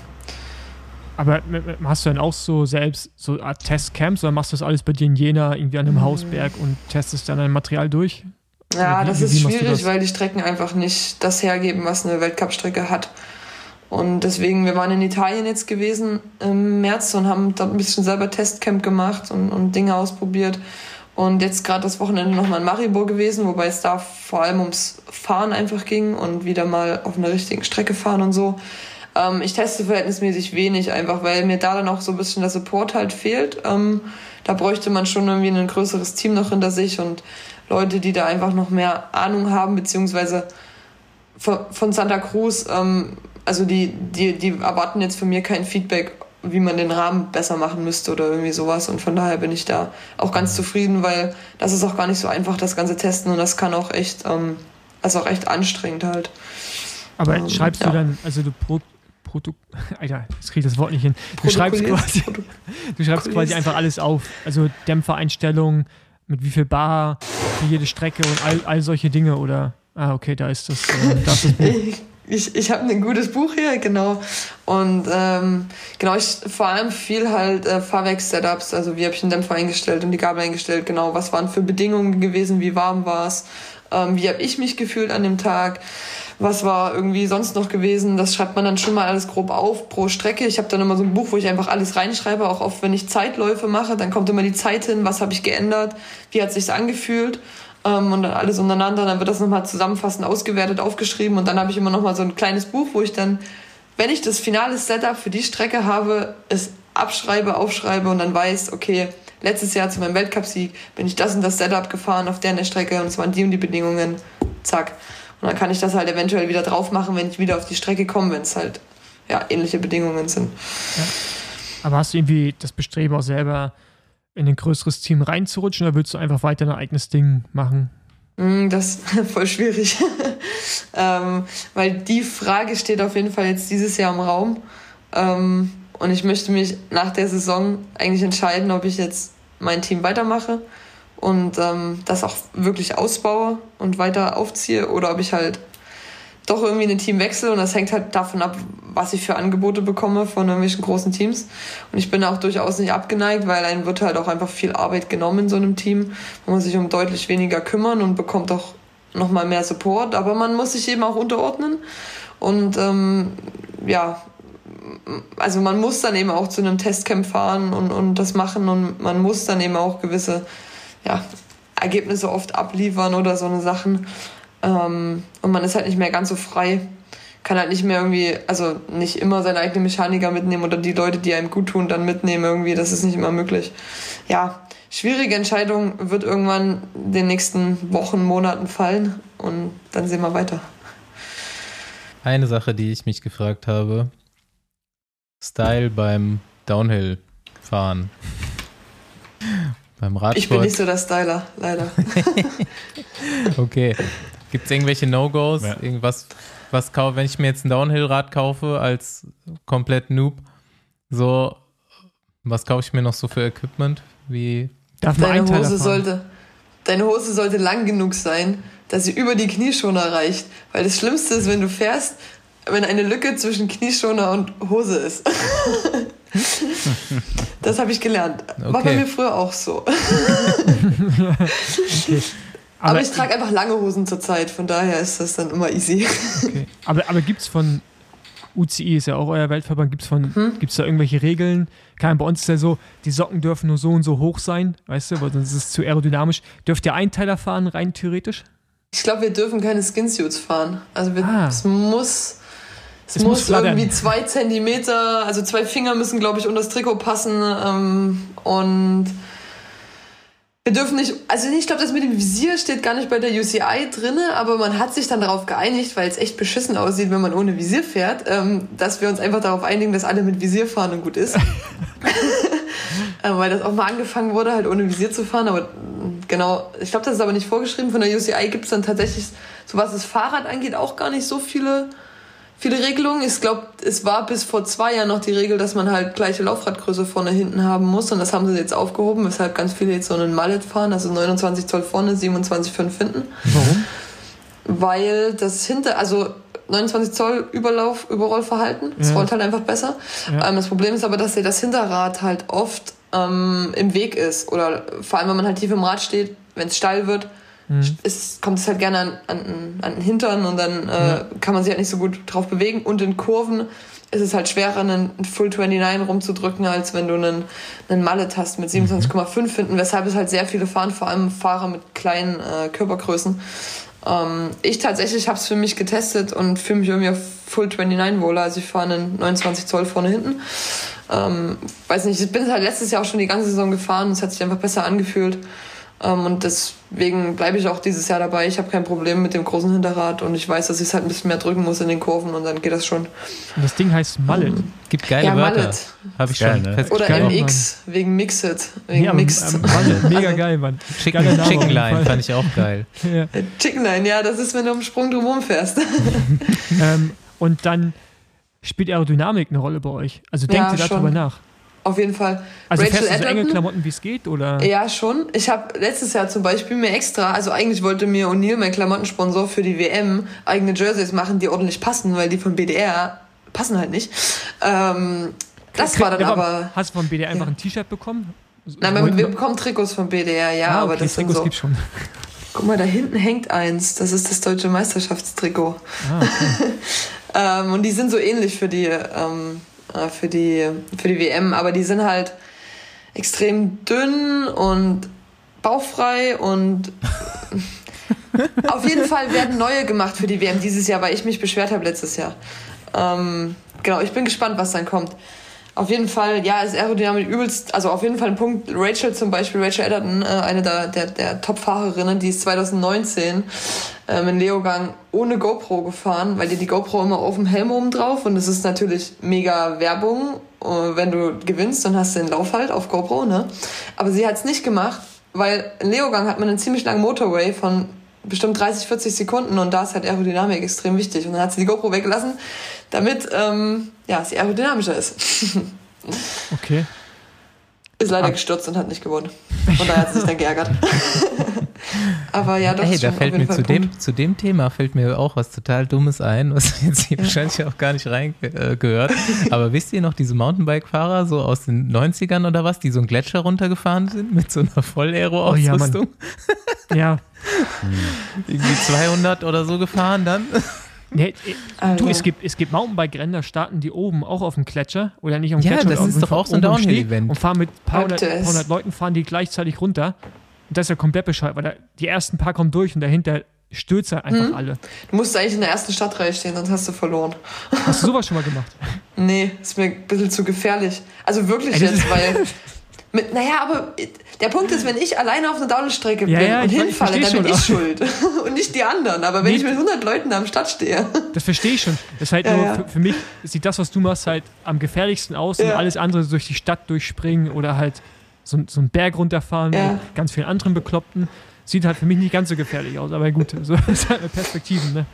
Aber m- m- hast du dann auch so selbst so Art Testcamps oder machst du das alles bei dir in Jena irgendwie an einem Hausberg und testest dann dein Material durch? Ja, das wie- ist wie schwierig, das? weil die Strecken einfach nicht das hergeben, was eine Weltcup-Strecke hat. Und deswegen, wir waren in Italien jetzt gewesen im März und haben dort ein bisschen selber Testcamp gemacht und, und Dinge ausprobiert. Und jetzt gerade das Wochenende nochmal in Maribor gewesen, wobei es da vor allem ums Fahren einfach ging und wieder mal auf einer richtigen Strecke fahren und so. Ähm, ich teste verhältnismäßig wenig, einfach weil mir da dann auch so ein bisschen der Support halt fehlt. Ähm, da bräuchte man schon irgendwie ein größeres Team noch hinter sich und Leute, die da einfach noch mehr Ahnung haben, beziehungsweise von, von Santa Cruz, ähm, also die, die, die erwarten jetzt von mir kein Feedback, wie man den Rahmen besser machen müsste oder irgendwie sowas. Und von daher bin ich da auch ganz zufrieden, weil das ist auch gar nicht so einfach, das ganze Testen und das kann auch echt, ähm, ist auch echt anstrengend halt. Aber Ähm, schreibst ja. du dann, also du pro, Proto, Alter, jetzt krieg ich das Wort nicht hin. Du schreibst quasi, du schreibst quasi einfach alles auf. Also Dämpfereinstellungen, mit wie viel Bar für jede Strecke und all, all solche Dinge oder ah, okay, da ist das, äh, da ist das Buch. Ich, ich, habe ein gutes Buch hier, genau. Und ähm, genau, ich vor allem viel halt äh, Fahrwerks-Setups, also wie habe ich den Dämpfer eingestellt und die Gabel eingestellt, genau, was waren für Bedingungen gewesen, wie warm war es, ähm, wie habe ich mich gefühlt an dem Tag, was war irgendwie sonst noch gewesen, das schreibt man dann schon mal alles grob auf pro Strecke. Ich habe dann immer so ein Buch, wo ich einfach alles reinschreibe, auch oft wenn ich Zeitläufe mache, dann kommt immer die Zeit hin, was habe ich geändert, wie hat sich's angefühlt ähm, und dann alles untereinander. Dann wird das nochmal zusammenfassend ausgewertet, aufgeschrieben und dann habe ich immer nochmal so ein kleines Buch, wo ich dann, wenn ich das finale Setup für die Strecke habe, es abschreibe, aufschreibe und dann weiß, okay, letztes Jahr zu meinem Weltcupsieg bin ich das und das Setup gefahren auf der der Strecke und es waren die und die Bedingungen, zack. Und dann kann ich das halt eventuell wieder drauf machen, wenn ich wieder auf die Strecke komme, wenn es halt ja, ähnliche Bedingungen sind. Aber hast du irgendwie das Bestreben auch selber in ein größeres Team reinzurutschen oder willst du einfach weiter dein eigenes Ding machen? Mm, Das ist voll schwierig. ähm, weil die Frage steht auf jeden Fall jetzt dieses Jahr im Raum. Ähm, und ich möchte mich nach der Saison eigentlich entscheiden, ob ich jetzt mein Team weitermache und ähm, das auch wirklich ausbaue und weiter aufziehe oder ob ich halt doch irgendwie ein Team wechsle und das hängt halt davon ab, was ich für Angebote bekomme von irgendwelchen großen Teams. Und ich bin auch durchaus nicht abgeneigt, weil einem wird halt auch einfach viel Arbeit genommen in so einem Team. Man muss sich um deutlich weniger kümmern und bekommt auch nochmal mehr Support, aber man muss sich eben auch unterordnen. Und ähm, ja, also man muss dann eben auch zu einem Testcamp fahren und, und das machen und man muss dann eben auch gewisse ja, Ergebnisse oft abliefern oder so eine Sachen. Ähm, und man ist halt nicht mehr ganz so frei. Kann halt nicht mehr irgendwie, also nicht immer seine eigenen Mechaniker mitnehmen oder die Leute, die einem gut tun, dann mitnehmen irgendwie. Das ist nicht immer möglich. Ja, schwierige Entscheidung wird irgendwann in den nächsten Wochen, Monaten fallen und dann sehen wir weiter. Eine Sache, die ich mich gefragt habe: Style beim Downhill-Fahren. Beim Ich bin Radsport. nicht so der Styler, leider. Okay. Gibt es irgendwelche No-Gos? Ja. Irgendwas, was kaufe, wenn ich mir jetzt ein Downhill-Rad kaufe als komplett Noob, so, was kaufe ich mir noch so für Equipment? Wie Darf man Deine Hose, sollte, deine Hose sollte lang genug sein, dass sie über die Knieschoner reicht. Weil das Schlimmste ist, wenn du fährst, wenn eine Lücke zwischen Knieschoner und Hose ist. das habe ich gelernt. War bei Okay. mir früher auch so. Aber, Aber, ich trage einfach lange Hosen zur Zeit, von daher ist das dann immer easy. okay. aber, aber gibt es von UCI, ist ja auch euer Weltverband, gibt es Hm? gibt's da irgendwelche Regeln? Kein, bei uns ist ja so, die Socken dürfen nur so und so hoch sein, weißt du, weil sonst ist es zu aerodynamisch. Dürft ihr Einteiler fahren, rein theoretisch? Ich glaube, wir dürfen keine Skinsuits fahren. Also wir, Ah. es muss, es, Es muss muss, irgendwie zwei Zentimeter, also zwei Finger müssen, glaube ich, unter das Trikot passen. Ähm, und wir dürfen nicht, also ich glaube, das mit dem Visier steht gar nicht bei der UCI drinne, aber man hat sich dann darauf geeinigt, weil es echt beschissen aussieht, wenn man ohne Visier fährt, ähm, dass wir uns einfach darauf einigen, dass alle mit Visier fahren und gut ist. äh, weil das auch mal angefangen wurde, halt ohne Visier zu fahren. Aber mm, genau, ich glaube, das ist aber nicht vorgeschrieben. Von der UCI gibt es dann tatsächlich, so was das Fahrrad angeht, auch gar nicht so viele, viele Regelungen. Ich glaube, es war bis vor zwei Jahren noch die Regel, dass man halt gleiche Laufradgröße vorne hinten haben muss. Und das haben sie jetzt aufgehoben, weshalb ganz viele jetzt so einen Mallet fahren, also 29 Zoll vorne, 27 5 hinten Warum? weil das hinter, also 29 Zoll Überlauf, Überrollverhalten, es Ja. rollt halt einfach besser. Ja. Ähm, das Problem ist aber, dass dir das Hinterrad halt oft ähm, im Weg ist oder vor allem, wenn man halt tief im Rad steht, wenn es steil wird, Mhm. ist, kommt es halt gerne an, an, an den Hintern und dann äh, Ja. kann man sich halt nicht so gut drauf bewegen und in Kurven ist es halt schwerer, einen Full 29 rumzudrücken, als wenn du einen, einen Mallet hast mit 27,5 hinten, weshalb es halt sehr viele fahren, vor allem Fahrer mit kleinen äh, Körpergrößen. Ähm, ich tatsächlich habe es für mich getestet und fühle mich irgendwie auf Full 29 wohler. Also ich fahre einen 29 Zoll vorne hinten. Ähm, weiß nicht, ich bin halt letztes Jahr auch schon die ganze Saison gefahren. Es hat sich einfach besser angefühlt. Ähm, und deswegen bleibe ich auch dieses Jahr dabei. Ich habe kein Problem mit dem großen Hinterrad und ich weiß, dass ich es halt ein bisschen mehr drücken muss in den Kurven und dann geht das schon. Und das Ding heißt Mallet. gibt geile Ja, Wörter. Mallet. Habe ich Geil, schon ne? Oder Geil, MX, wegen Mixed. Wegen Ja, Mixed. ähm, Mallet. Mega geil, Mann. Chicken, Name Chicken Line fand ich auch geil. Ja. Chicken Line, ja, das ist, wenn du am Sprung drumherum fährst. Ähm, und dann spielt Aerodynamik eine Rolle bei euch. Also denkt Ja, ihr darüber nach. Auf jeden Fall. Also Rachel fährst du so enge? Klamotten, wie es geht? Oder? Ja, schon. Ich habe letztes Jahr zum Beispiel mir extra, also eigentlich wollte mir O'Neill, mein Klamottensponsor für die WM, eigene Jerseys machen, die ordentlich passen, weil die von BDR passen halt nicht. Ähm, das war dann aber. Hast du vom BDR einfach Ja. ein T-Shirt bekommen? Nein, wir, wir bekommen Trikots von BDR, ja, ah, aber okay, das sind Trikots so. gibt's schon. Guck mal, da hinten hängt eins. Das ist das deutsche Meisterschaftstrikot. Ah, okay. Ähm, und die sind so ähnlich für die, ähm, äh, für die, für die WM, aber die sind halt extrem dünn und bauchfrei und auf jeden Fall werden neue gemacht für die WM dieses Jahr, weil ich mich beschwert habe letztes Jahr. Ähm, genau, ich bin gespannt, was dann kommt. Auf jeden Fall, ja, ist Aerodynamik übelst, also auf jeden Fall ein Punkt. Rachel zum Beispiel, Rachel Edderton, äh, eine der, der, der Top-Fahrerinnen, die ist 2019 ähm, in Leogang ohne GoPro gefahren, weil die die GoPro immer auf dem Helm oben drauf und das ist natürlich mega Werbung, äh, wenn du gewinnst, dann hast du den Lauf halt auf GoPro, ne? Aber sie hat es nicht gemacht, weil in Leogang hat man einen ziemlich langen Motorway von bestimmt 30, 40 Sekunden und da ist halt Aerodynamik extrem wichtig. Und dann hat sie die GoPro weggelassen, damit ähm, ja, sie aerodynamischer ist. okay. Ist leider Ah. gestürzt und hat nicht gewonnen. Und daher hat sie sich dann geärgert. Aber ja, doch. Hey, da fällt mir Fall zu Punkt. dem, zu dem Thema fällt mir auch was total Dummes ein, was jetzt hier wahrscheinlich auch gar nicht reingehört. Äh, gehört. Aber wisst ihr noch diese Mountainbike-Fahrer so aus den 90ern oder was, die so einen Gletscher runtergefahren sind mit so einer Oh ja, Voll-Aero-Ausrüstung? Ja. Irgendwie 200 oder so gefahren dann? Nee, Alter. du, es gibt, es gibt Mountainbike-Rennen, starten die oben auch auf dem Gletscher oder nicht auf dem Ja, Gletscher. das aber ist auf- doch auch so ein Downhill-Event. Und fahren mit ein paar hundert, hundert Leuten, fahren die gleichzeitig runter. Und das ist ja komplett bescheuert, weil da, die ersten paar kommen durch und dahinter stürzen halt einfach Mhm. alle. Du musst eigentlich in der ersten Stadtreihe stehen, sonst hast du verloren. Hast du sowas schon mal gemacht? Nee, ist mir ein bisschen zu gefährlich. Also wirklich Ey, das jetzt, weil. Mit, naja, aber der Punkt ist, wenn ich alleine auf einer Downstrecke Ja, bin ja, und hinfalle, dann bin ich schuld. und nicht die anderen. Aber wenn Nee. ich mit 100 Leuten am Start stehe. Das verstehe ich schon. Das ist halt Ja, nur. Für, für mich sieht das, was du machst, halt am gefährlichsten aus und alles andere durch die Stadt durchspringen oder halt so, so einen Berg runterfahren mit ganz vielen anderen Bekloppten. Sieht halt für mich nicht ganz so gefährlich aus, aber gut, so ist halt Perspektiven, ne?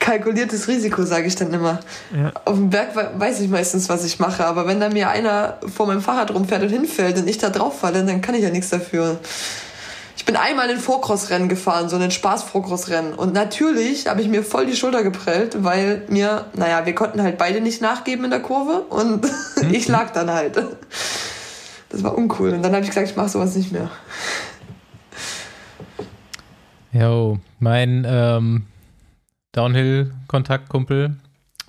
kalkuliertes Risiko, sage ich dann immer. Ja. Auf dem Berg we- weiß ich meistens, was ich mache, aber wenn da mir einer vor meinem Fahrrad rumfährt und hinfällt und ich da drauf falle, dann kann ich ja nichts dafür. Ich bin einmal ein Vorcross-Rennen gefahren, so ein Spaß-Vorcross-Rennen. Und natürlich habe ich mir voll die Schulter geprellt, weil mir, naja, wir konnten halt beide nicht nachgeben in der Kurve und ich lag dann halt. Das war uncool. Und dann habe ich gesagt, ich mache sowas nicht mehr. Jo, mein ähm, Downhill-Kontaktkumpel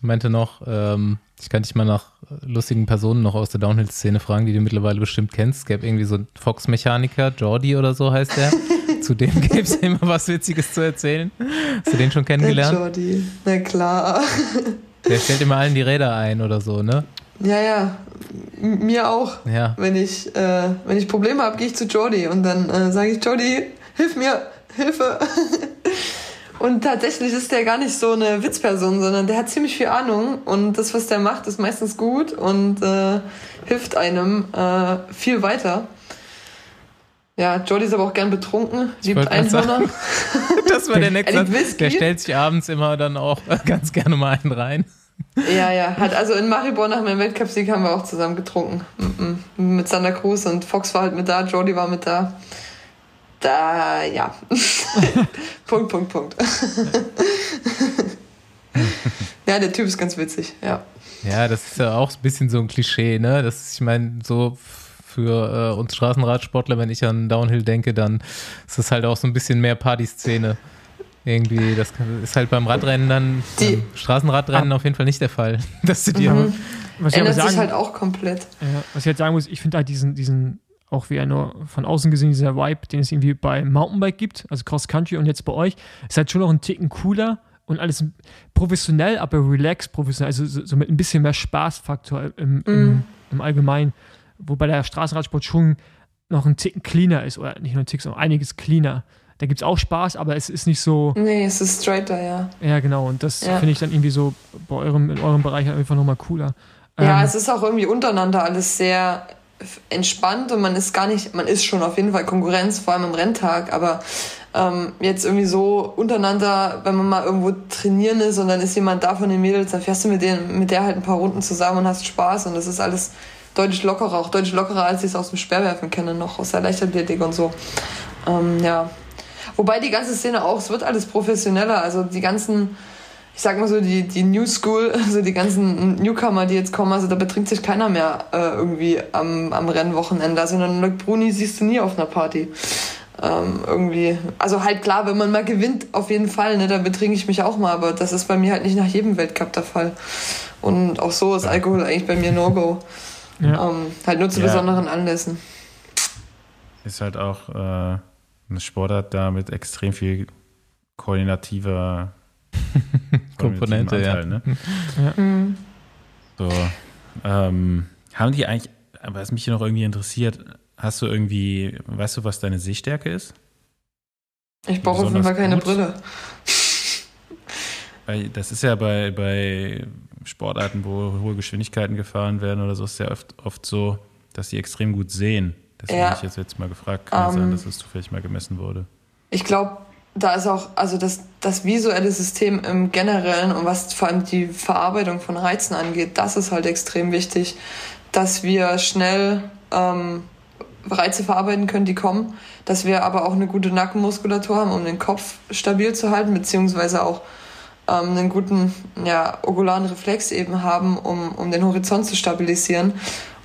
meinte noch, ähm, ich kann dich mal nach lustigen Personen noch aus der Downhill-Szene fragen, die du mittlerweile bestimmt kennst. Es gäbe irgendwie so einen Fox-Mechaniker, Jordi oder so heißt der. Zu dem gäbe es immer was Witziges zu erzählen. Hast du den schon Der kennengelernt? Jordi. Na klar. Der stellt immer allen die Räder ein oder so, ne? Ja, ja. M- Mir auch. Ja. Wenn ich, äh, wenn ich Probleme habe, gehe ich zu Jordi und dann äh, sage ich, Jordi, hilf mir, Hilfe. Und tatsächlich ist der gar nicht so eine Witzperson, sondern der hat ziemlich viel Ahnung und das, was der macht, ist meistens gut und äh, hilft einem äh, viel weiter. Ja, Jordi ist aber auch gern betrunken, liebt. Einhörner. Das war der nächste Er. Der stellt sich abends immer dann auch ganz gerne mal einen rein. Ja, ja, hat also in Maribor nach meinem Weltcupsieg haben wir auch zusammen getrunken. Mit Sander Cruz und Fox war halt mit da, Jordi war mit da. Da, ja. Punkt, Punkt, Punkt. ja, der Typ ist ganz witzig, ja. Ja, das ist ja auch ein bisschen so ein Klischee, ne? Das ist, ich meine, so für äh, uns Straßenradsportler, wenn ich an Downhill denke, dann ist das halt auch so ein bisschen mehr Partyszene. Irgendwie, das ist halt beim Radrennen dann, Die- beim Straßenradrennen auf jeden Fall nicht der Fall. Dass du dir, Mhm. Was ich aber Ändert sagen, sich halt auch komplett. Ja, was ich halt sagen muss, ich finde halt diesen, diesen, auch wieder nur von außen gesehen, dieser Vibe, den es irgendwie bei Mountainbike gibt, also Cross Country und jetzt bei euch, ist halt schon noch ein Ticken cooler und alles professionell, aber relaxed professionell, also so, so mit ein bisschen mehr Spaßfaktor im, im, Mhm. im Allgemeinen. Wobei der Straßenradsport schon noch ein Ticken cleaner ist, oder nicht nur ein Tick, sondern einiges cleaner. Da gibt es auch Spaß, aber es ist nicht so, Nee, es ist straighter, ja. ja genau, und das Ja. finde ich dann irgendwie so bei eurem, in eurem Bereich einfach nochmal cooler. Ja, Ähm, es ist auch irgendwie untereinander alles sehr entspannt und man ist gar nicht, man ist schon auf jeden Fall Konkurrenz, vor allem am Renntag, aber ähm, jetzt irgendwie so untereinander, wenn man mal irgendwo trainieren ist und dann ist jemand da von den Mädels, dann fährst du mit, denen, mit der halt ein paar Runden zusammen und hast Spaß und das ist alles deutlich lockerer, auch deutlich lockerer, als ich es aus dem Speerwerfen kenne, noch aus der Leichtathletik und so. Ähm, ja. Wobei die ganze Szene auch, es wird alles professioneller, also die ganzen ich sag mal so, die, die New School, also die ganzen Newcomer, die jetzt kommen, also da betrinkt sich keiner mehr äh, irgendwie am, am Rennwochenende. Also einen Luc Bruni siehst du nie auf einer Party. Ähm, irgendwie. Also halt klar, wenn man mal gewinnt, auf jeden Fall, ne, da betrinke ich mich auch mal, aber das ist bei mir halt nicht nach jedem Weltcup der Fall. Und auch so ist Alkohol eigentlich bei mir No-Go. Ja. Ähm, halt nur zu Ja. besonderen Anlässen. Ist halt auch äh, eine Sportart da mit extrem viel koordinativer Komponente, ja. Anteil, ne? Mhm. So, ähm, haben die eigentlich, was mich hier noch irgendwie interessiert, hast du irgendwie, weißt du, was deine Sehstärke ist? Ich brauche auf jeden Fall keine Besonders Brille. Weil das ist ja bei, bei Sportarten, wo hohe Geschwindigkeiten gefahren werden oder so, ist ja oft, oft so, dass die extrem gut sehen. Deswegen Ja. habe ich jetzt, jetzt mal gefragt, kann das Ähm. sein, dass es zufällig mal gemessen wurde? Ich glaube, da ist auch, also das, das visuelle System im Generellen und was vor allem die Verarbeitung von Reizen angeht, das ist halt extrem wichtig, dass wir schnell ähm, Reize verarbeiten können, die kommen, dass wir aber auch eine gute Nackenmuskulatur haben, um den Kopf stabil zu halten, beziehungsweise auch ähm, einen guten ja, okularen Reflex eben haben, um, um den Horizont zu stabilisieren.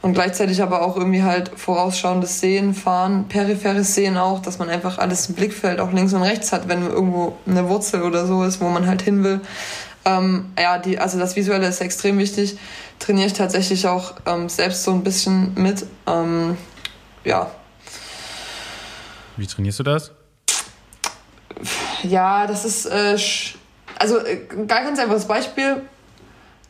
Und gleichzeitig aber auch irgendwie halt vorausschauendes Sehen, Fahren, peripheres Sehen auch, dass man einfach alles im Blickfeld auch links und rechts hat, wenn irgendwo eine Wurzel oder so ist, wo man halt hin will. Ähm, ja, die, also das Visuelle ist extrem wichtig. Trainiere ich tatsächlich auch ähm, selbst so ein bisschen mit. Ähm, ja, Wie trainierst du das? Ja, das ist, äh, also äh, gar ganz einfaches Beispiel.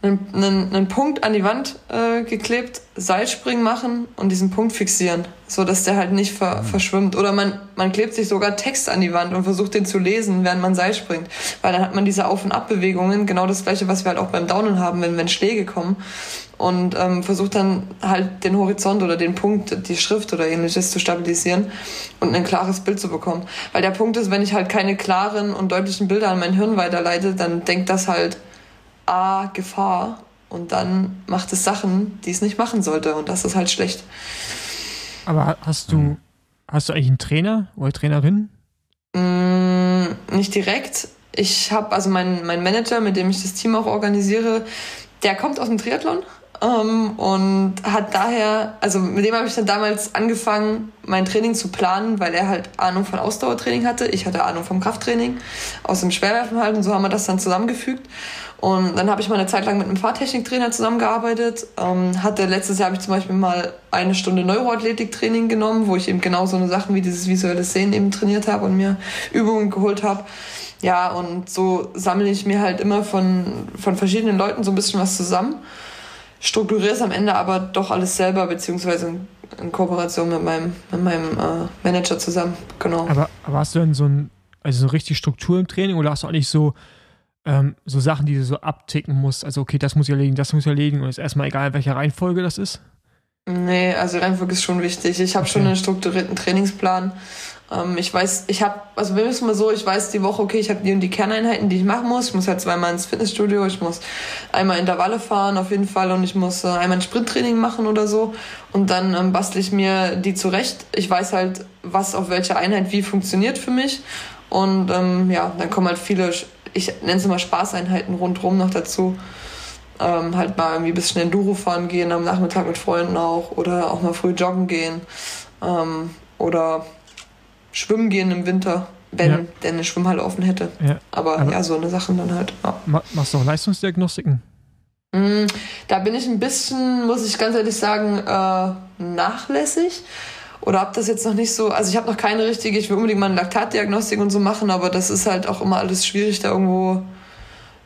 Einen, einen, einen Punkt an die Wand äh, geklebt, Seilspringen machen und diesen Punkt fixieren, so dass der halt nicht ver, verschwimmt. Oder man, man klebt sich sogar Text an die Wand und versucht den zu lesen, während man Seil springt. Weil dann hat man diese Auf- und Abbewegungen, genau das gleiche, was wir halt auch beim Downen haben, wenn, wenn Schläge kommen. Und ähm, versucht dann halt den Horizont oder den Punkt, die Schrift oder ähnliches zu stabilisieren und ein klares Bild zu bekommen. Weil der Punkt ist, wenn ich halt keine klaren und deutlichen Bilder an mein Hirn weiterleite, dann denkt das halt, A, Gefahr und dann macht es Sachen, die es nicht machen sollte und das ist halt schlecht. Aber hast du, hast du eigentlich einen Trainer oder Trainerin? Mm, nicht direkt. Ich habe also meinen mein Manager, mit dem ich das Team auch organisiere, der kommt aus dem Triathlon ähm, und hat daher, also mit dem habe ich dann damals angefangen, mein Training zu planen, weil er halt Ahnung von Ausdauertraining hatte. Ich hatte Ahnung vom Krafttraining aus dem Schwerwerfen halt und so haben wir das dann zusammengefügt. Und dann habe ich mal eine Zeit lang mit einem Fahrtechniktrainer zusammengearbeitet. Ähm, hatte letztes Jahr habe ich zum Beispiel mal eine Stunde Neuroathletiktraining genommen, wo ich eben genau so eine Sachen wie dieses visuelle Sehen eben trainiert habe und mir Übungen geholt habe. Ja, und so sammle ich mir halt immer von, von verschiedenen Leuten so ein bisschen was zusammen. Strukturiere es am Ende aber doch alles selber, beziehungsweise in, in Kooperation mit meinem, mit meinem äh, Manager zusammen. Genau. Aber, aber hast du denn so ein, also so richtig Struktur im Training oder hast du auch nicht so, ähm, so Sachen, die du so abticken musst? Also, okay, das muss ich erledigen, das muss ich erledigen und ist erstmal egal, welche Reihenfolge das ist? Nee, also Reihenfolge ist schon wichtig. Ich habe Okay. schon einen strukturierten Trainingsplan. Ähm, ich weiß, ich habe, also wir müssen mal so, ich weiß die Woche, okay, ich habe die und die Kerneinheiten, die ich machen muss. Ich muss halt zweimal ins Fitnessstudio, ich muss einmal Intervalle fahren auf jeden Fall und ich muss äh, einmal ein Sprinttraining machen oder so. Und dann ähm, bastle ich mir die zurecht. Ich weiß halt, was auf welcher Einheit wie funktioniert für mich. Und ähm, ja, dann kommen halt viele, ich nenne es immer Spaßeinheiten rundherum noch dazu ähm, halt mal irgendwie ein bisschen Enduro fahren gehen am Nachmittag mit Freunden auch oder auch mal früh joggen gehen ähm, oder schwimmen gehen im Winter, wenn Ja. der eine Schwimmhalle offen hätte. Ja. Aber, Aber- ja, so eine Sachen dann halt. Ja. Ma machst du auch Leistungsdiagnostiken? Mm, Da bin ich ein bisschen, muss ich ganz ehrlich sagen, äh, nachlässig. Oder hab das jetzt noch nicht so, also ich habe noch keine richtige, ich will unbedingt mal eine Laktatdiagnostik und so machen, aber das ist halt auch immer alles schwierig, da irgendwo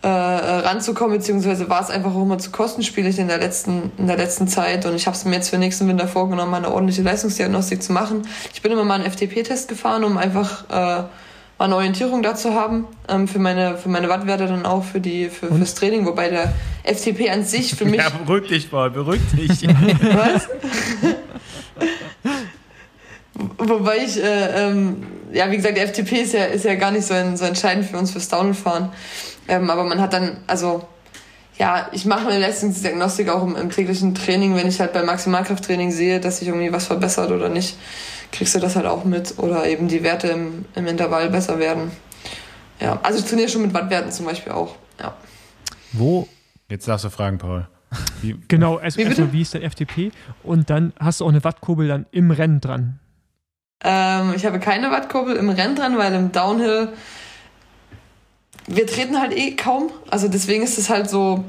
äh, äh, ranzukommen, beziehungsweise war es einfach auch immer zu kostenspielig in der letzten, in der letzten Zeit und ich habe es mir jetzt für nächsten Winter vorgenommen, mal eine ordentliche Leistungsdiagnostik zu machen. Ich bin immer mal einen FTP-Test gefahren, um einfach äh, mal eine Orientierung dazu haben, ähm, für meine, für meine Wattwerte dann auch für die, für, fürs Training, wobei der FTP an sich für mich Ja, beruhig dich, Paul, beruhig dich. was? Wobei ich, äh, ähm, ja, wie gesagt, der FTP ist ja, ist ja gar nicht so, ein, so entscheidend für uns fürs Downfahren. Ähm, aber man hat dann, also, ja, ich mache eine Leistungsdiagnostik auch im, im täglichen Training, wenn ich halt beim Maximalkrafttraining sehe, dass sich irgendwie was verbessert oder nicht, kriegst du das halt auch mit. Oder eben die Werte im, im Intervall besser werden. Ja, also ich trainiere schon mit Wattwerten zum Beispiel auch. Ja. Wo, Jetzt darfst du fragen, Paul. Wie, Genau, also Wie bitte? erstmal, wie ist dein FTP? Und dann hast du auch eine Wattkurbel dann im Rennen dran. Ähm, ich habe keine Wattkurbel im Rennen dran, weil im Downhill wir treten halt eh kaum. Also deswegen ist es halt so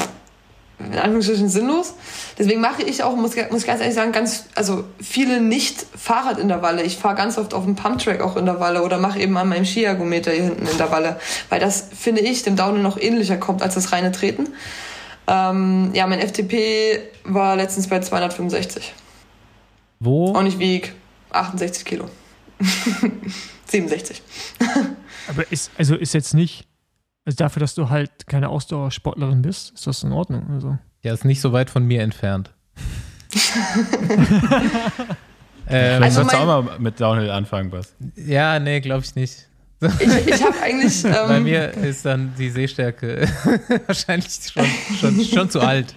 in Anführungsstrichen sinnlos. Deswegen mache ich auch, muss, muss ich ganz ehrlich sagen, ganz, also viele nicht Fahrradintervalle. Ich fahre ganz oft auf dem Pumptrack auch Intervalle oder mache eben an meinem Skiergometer hier hinten Intervalle, weil das, finde ich, dem Downhill noch ähnlicher kommt als das reine Treten. Ähm, ja, mein FTP war letztens bei 265 wo, und ich wiege 68 Kilo. 67. Aber ist, also ist jetzt nicht, also dafür, dass du halt keine Ausdauersportlerin bist, ist das in Ordnung. Also. ja, ist nicht so weit von mir entfernt. ähm, Vielleicht Also sollst du mein- auch mal mit Downhill anfangen, Bas. ja, nee, glaube ich nicht. Ich, ich habe eigentlich. Ähm, Bei mir ist dann die Sehstärke wahrscheinlich schon, schon, schon zu alt.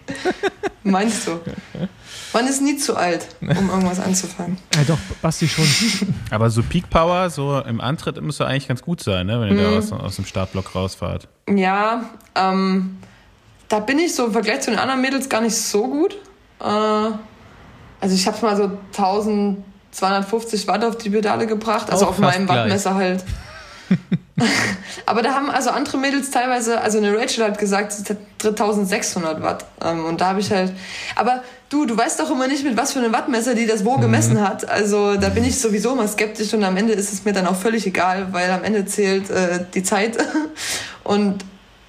Meinst du? Man ist nie zu alt, um irgendwas anzufangen. Ja, doch, Basti schon. Aber so Peak Power, so im Antritt müsste eigentlich ganz gut sein, ne? wenn ihr Mhm. da aus, aus dem Startblock rausfahrt. Ja, ähm, da bin ich so im Vergleich zu den anderen Mädels gar nicht so gut. Äh, also ich habe mal so 1250 Watt auf die Pedale gebracht, also Auch auf meinem gleich. Wattmesser halt. Aber da haben also andere Mädels teilweise, also eine Rachel hat gesagt, sie hat 1600 Watt. Ähm, und da habe ich halt, aber du, du weißt doch immer nicht, mit was für einem Wattmesser die das wo gemessen hat. Also da bin ich sowieso immer skeptisch und am Ende ist es mir dann auch völlig egal, weil am Ende zählt äh, die Zeit. Und